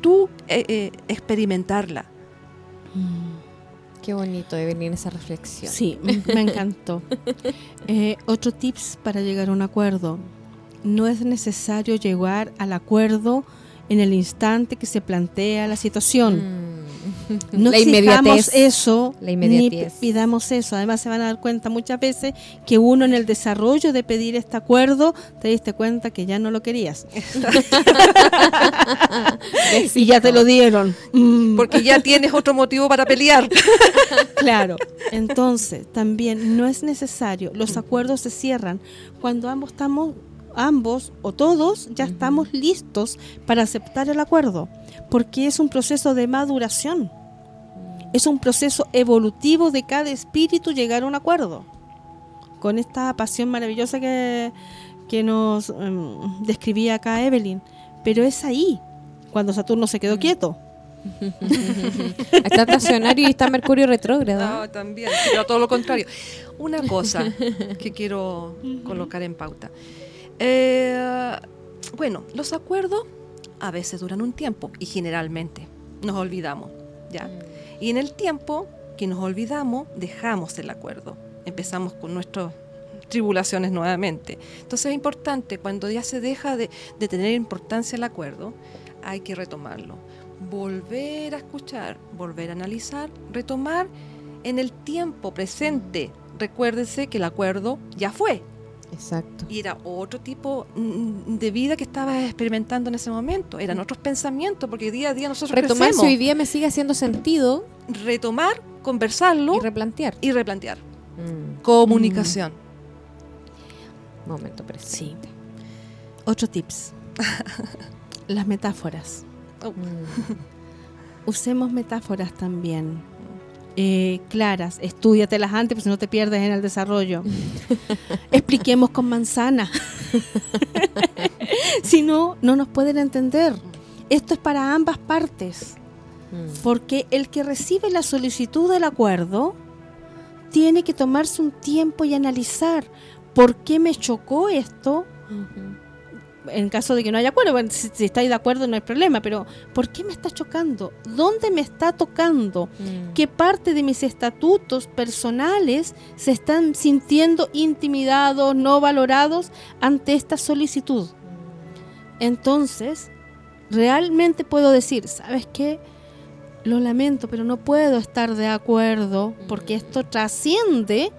tú eh, eh, experimentarla. Qué bonito de venir esa reflexión. Sí, me encantó. Eh, otro tips para llegar a un acuerdo. No es necesario llegar al acuerdo en el instante que se plantea la situación. Mm. No la exijamos eso, La ni pidamos eso. Además se van a dar cuenta muchas veces que uno en el desarrollo de pedir este acuerdo te diste cuenta que ya no lo querías. y ya te lo dieron. Mm. Porque ya tienes otro motivo para pelear. Claro. Entonces, también no es necesario. Los acuerdos se cierran cuando ambos estamos, ambos o todos ya estamos listos para aceptar el acuerdo, porque es un proceso de maduración. Es un proceso evolutivo de cada espíritu llegar a un acuerdo. Con esta pasión maravillosa que, que nos em, describía acá Evelyn. Pero es ahí, cuando Saturno se quedó quieto. Está estacionario y está Mercurio retrógrado. No, también, pero todo lo contrario. Una cosa que quiero colocar en pauta. Eh, bueno, los acuerdos a veces duran un tiempo y generalmente nos olvidamos, ¿ya? Y en el tiempo que nos olvidamos, dejamos el acuerdo. Empezamos con nuestras tribulaciones nuevamente. Entonces es importante, cuando ya se deja de, de tener importancia el acuerdo, hay que retomarlo. Volver a escuchar, volver a analizar, retomar en el tiempo presente. Recuérdense que el acuerdo ya fue Exacto. y era otro tipo mm, de vida que estabas experimentando en ese momento. Eran otros pensamientos, porque día a día nosotros Retomar si crecemos. hoy día me sigue haciendo sentido Retomar, conversarlo y replantear. y replantear. Mm, Comunicación. momento presente. Otro tips. Las metáforas. Oh, Mm. Usemos metáforas también. Eh, claras, estudiatelas antes, pues si no te pierdes en el desarrollo. Expliquemos con manzana. si no, no nos pueden entender. Esto es para ambas partes, Mm. porque el que recibe la solicitud del acuerdo tiene que tomarse un tiempo y analizar por qué me chocó esto. En caso de que no haya acuerdo, bueno, si, si estáis de acuerdo no hay problema, pero ¿por qué me está chocando? ¿Dónde me está tocando? Mm. ¿Qué parte de mis estatutos personales se están sintiendo intimidados, no valorados ante esta solicitud? Entonces, realmente puedo decir, ¿sabes qué? Lo lamento, pero no puedo estar de acuerdo porque esto trasciende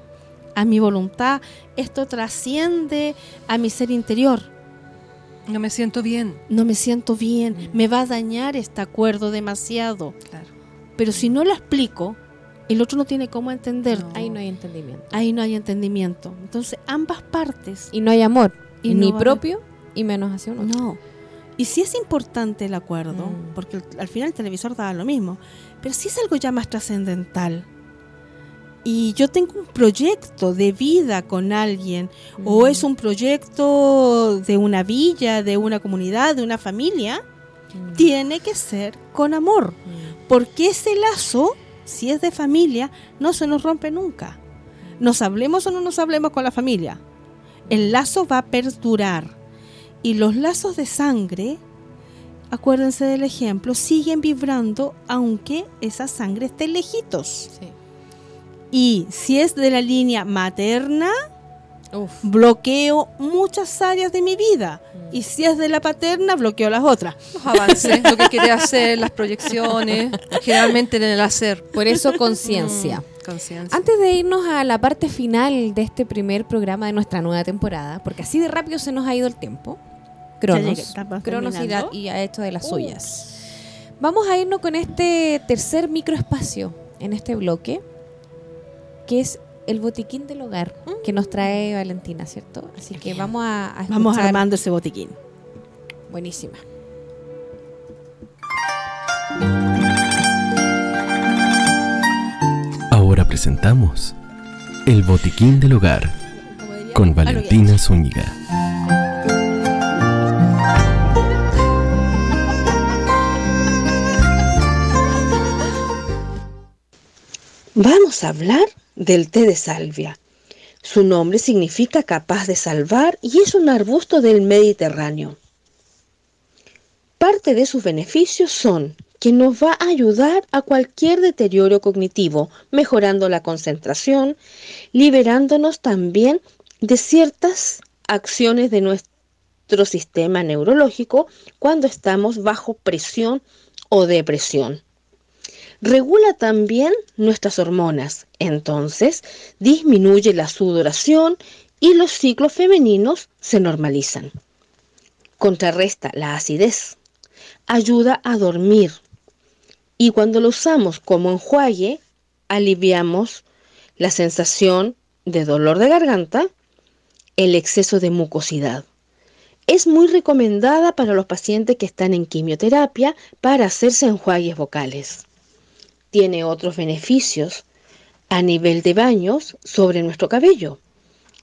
a mi voluntad, esto trasciende a mi ser interior no me siento bien. no me siento bien, me va a dañar este acuerdo demasiado. Claro. Pero si no lo explico, el otro no tiene cómo entender. No. Ahí no hay entendimiento. Ahí no hay entendimiento. Entonces, ambas partes. Y no hay amor. Y ni no propio y menos hacia uno. No. Y si es importante el acuerdo, Mm. porque al final el televisor da lo mismo, pero si es algo ya más trascendental, y yo tengo un proyecto de vida con alguien, o es un proyecto de una villa, de una comunidad, de una familia, Mm. tiene que ser con amor. Mm. Porque ese lazo, si es de familia, no se nos rompe nunca. Nos hablemos o no nos hablemos con la familia. El lazo va a perdurar. Y los lazos de sangre, acuérdense del ejemplo, siguen vibrando aunque esa sangre esté lejitos. Sí. Y si es de la línea materna, Uf. bloqueo muchas áreas de mi vida. Mm. Y si es de la paterna, bloqueo las otras. Los avances, lo que quiere hacer, las proyecciones, generalmente en el hacer. Por eso conciencia. Mm, Conciencia. Antes de irnos a la parte final de este primer programa de nuestra nueva temporada, porque así de rápido se nos ha ido el tiempo, Cronos. y, y ha hecho de las suyas. Vamos a irnos con este tercer microespacio en este bloque, que es el botiquín del hogar, que nos trae Valentina, ¿cierto? Así que vamos a, a Vamos armando ese botiquín. Buenísima. Ahora presentamos El Botiquín del Hogar con Valentina Zúñiga. Vamos a hablar del té de salvia. Su nombre significa capaz de salvar y es un arbusto del Mediterráneo. Parte de sus beneficios son que nos va a ayudar a cualquier deterioro cognitivo, mejorando la concentración, liberándonos también de ciertas acciones de nuestro sistema neurológico cuando estamos bajo presión o depresión regula también nuestras hormonas, entonces disminuye la sudoración y los ciclos femeninos se normalizan. Contrarresta la acidez, ayuda a dormir y cuando lo usamos como enjuague aliviamos la sensación de dolor de garganta, el exceso de mucosidad. Es muy recomendada para los pacientes que están en quimioterapia para hacerse enjuagues vocales tiene otros beneficios a nivel de baños sobre nuestro cabello.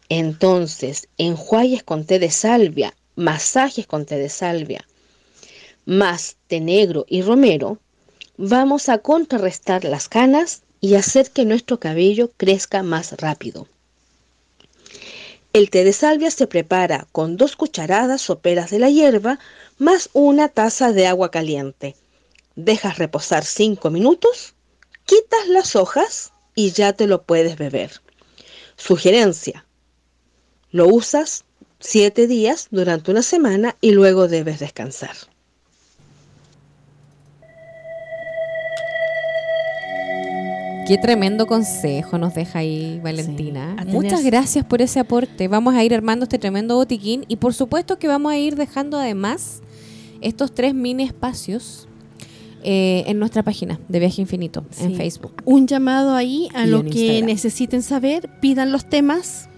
Entonces, enjuagues con té de salvia, masajes con té de salvia, más té negro y romero, vamos a contrarrestar las canas y hacer que nuestro cabello crezca más rápido. El té de salvia se prepara con dos cucharadas soperas de la hierba más una taza de agua caliente. Dejas reposar 5 minutos quitas las hojas y ya te lo puedes beber. Sugerencia. Lo usas 7 días durante una semana y luego debes descansar. Qué tremendo consejo nos deja ahí Valentina. Muchas gracias por ese aporte. Vamos a ir armando este tremendo botiquín y por supuesto que vamos a ir dejando además estos tres mini espacios eh, en nuestra página de Viaje Infinito en. Facebook. Un llamado ahí a Y lo que Instagram. necesiten saber, pidan los temas,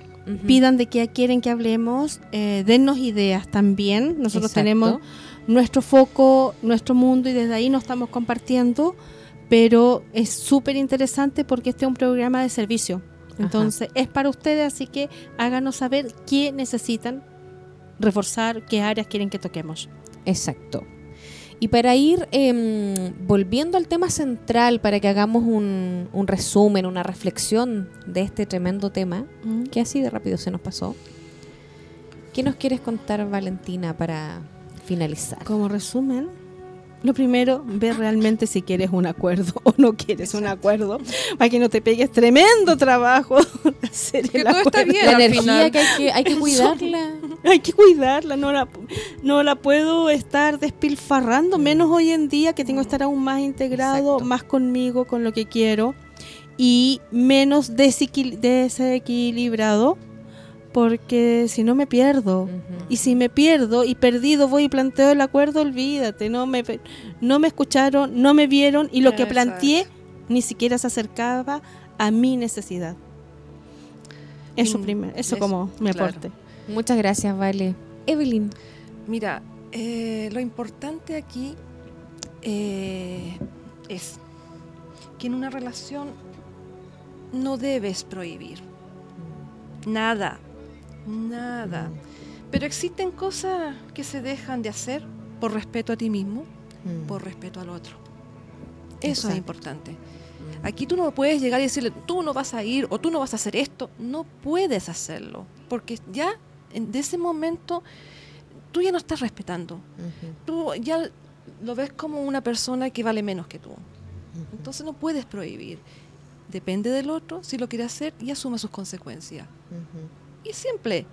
pidan de qué quieren que hablemos, eh, dennos ideas también. Nosotros Exacto. tenemos nuestro foco, nuestro mundo y desde ahí nos estamos compartiendo, pero es súper interesante porque este es un programa de servicio. Entonces es para ustedes, así que háganos saber qué necesitan reforzar, qué áreas quieren que toquemos. Exacto. Y para ir em, volviendo al tema central, para que hagamos un, un resumen, una reflexión de este tremendo tema, que así de rápido se nos pasó. ¿Qué nos quieres contar, Valentina, para finalizar? Como resumen, lo primero, ve realmente si quieres un acuerdo o no quieres un acuerdo, para que no te pegues tremendo trabajo hacer Que el todo está acuerdo. bien. La al energía final. que hay que, hay que cuidarla. Hay que cuidarla, no la, no la puedo estar despilfarrando, menos hoy en día que tengo que estar aún más integrado, Exacto. más conmigo, con lo que quiero, y menos desequil- desequilibrado, porque si no me pierdo. Y si me pierdo y perdido voy y planteo el acuerdo, olvídate, no me, no me escucharon, no me vieron y lo que planteé ni siquiera se acercaba a mi necesidad. Eso Mm, primero, eso eso, como mi claro. aporte. Muchas gracias, Vale. Evelyn. Mira, eh, lo importante aquí eh, es que en una relación no debes prohibir. Nada, nada. Pero existen cosas que se dejan de hacer por respeto a ti mismo, por respeto al otro. Eso Exacto. es importante. Aquí tú no puedes llegar y decirle, tú no vas a ir o tú no vas a hacer esto. No puedes hacerlo, porque ya en- de ese momento tú ya no estás respetando. Tú ya lo ves como una persona que vale menos que tú. Entonces no puedes prohibir. Depende del otro si lo quiere hacer y asuma sus consecuencias. Y simple.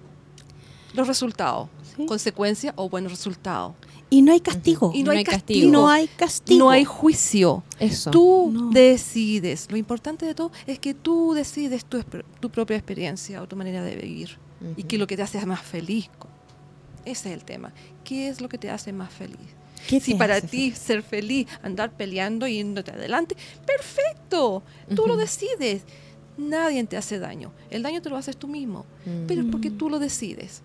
Los resultados. Sí. Consecuencia o buenos resultados. Y no hay castigo. Y no, No hay castigo. castigo. No hay castigo. No hay juicio. Eso. Tú No. decides. Lo importante de todo es que tú decides tu, tu propia experiencia o tu manera de vivir. Y que lo que te hace más feliz. Ese es el tema. ¿Qué es lo que te hace más feliz? ¿Qué Si para ti ser feliz, andar peleando y yéndote adelante, perfecto, tú lo decides. Nadie te hace daño. El daño te lo haces tú mismo, pero es porque tú lo decides.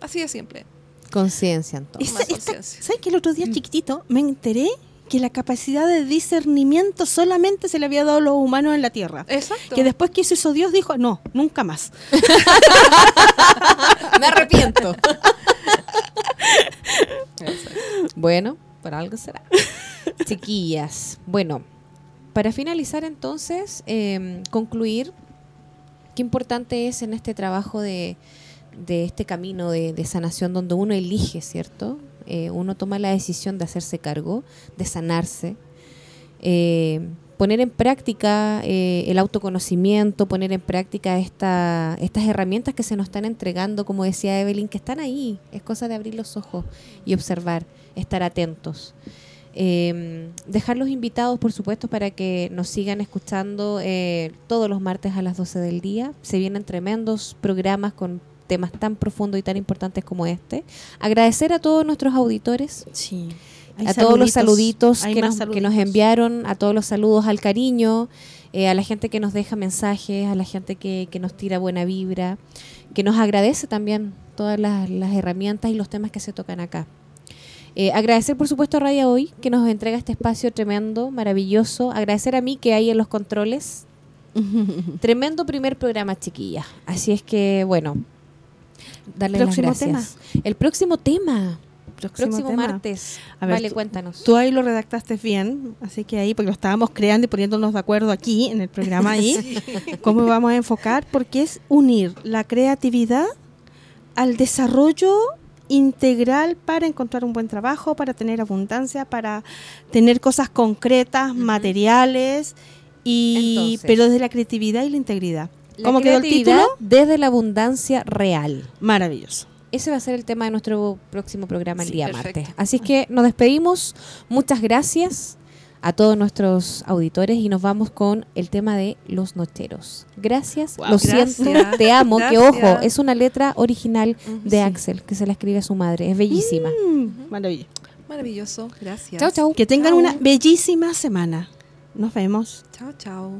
Así de simple. Conciencia entonces. Esa- esta-. ¿Sabes que el otro día chiquitito me enteré que la capacidad de discernimiento solamente se le había dado a los humanos en la Tierra? Exacto. Que después que eso hizo Dios dijo, no, nunca más. Me arrepiento. bueno, por algo será. Chiquillas, bueno, para finalizar entonces, eh, concluir qué importante es en este trabajo de, este camino de, de sanación donde uno elige, ¿cierto? Eh, uno toma la decisión de hacerse cargo, de sanarse, eh, poner en práctica eh, el autoconocimiento, poner en práctica esta, estas herramientas que se nos están entregando, como decía Evelyn, que están ahí. Es cosa de abrir los ojos y observar, estar atentos. Eh, dejarlos invitados, por supuesto, para que nos sigan escuchando eh, todos los martes a las 12 del día. Se vienen tremendos programas con temas tan profundos y tan importantes como este. Agradecer a todos nuestros auditores Sí. a todos los saluditos que nos, que nos enviaron, a todos los saludos al cariño, eh, a la gente que nos deja mensajes, a la gente que, que nos tira buena vibra, que nos agradece también todas las, las herramientas y los temas que se tocan acá. Eh, agradecer, por supuesto, a Radio Hoy, que nos entrega este espacio tremendo, maravilloso. Agradecer a mí que hay en los controles. Tremendo primer programa, chiquillas. Así es que, bueno, darle las gracias. El próximo tema. Próximo, Próximo tema. martes. A ver, vale, tú- cuéntanos. Tú ahí lo redactaste bien, así que ahí, porque lo estábamos creando y poniéndonos de acuerdo aquí en el programa ahí, cómo vamos a enfocar, porque es unir la creatividad al desarrollo integral para encontrar un buen trabajo, para tener abundancia, para tener cosas concretas, materiales, y Entonces. pero desde la creatividad y la integridad. La ¿Cómo quedó el título? Desde la abundancia real. Maravilloso. Ese va a ser el tema de nuestro próximo programa el Sí, día perfecto. martes. Así que nos despedimos. Muchas gracias a todos nuestros auditores y nos vamos con el tema de los nocheros. Gracias, Wow, lo gracias. siento, te amo, que ojo, es una letra original de Sí. Axel que se la escribe a su madre, es bellísima. Mm, maravilloso. Maravilloso. Gracias. Chau, chau. Que tengan Chao. una bellísima semana. Nos vemos. Chao, chao.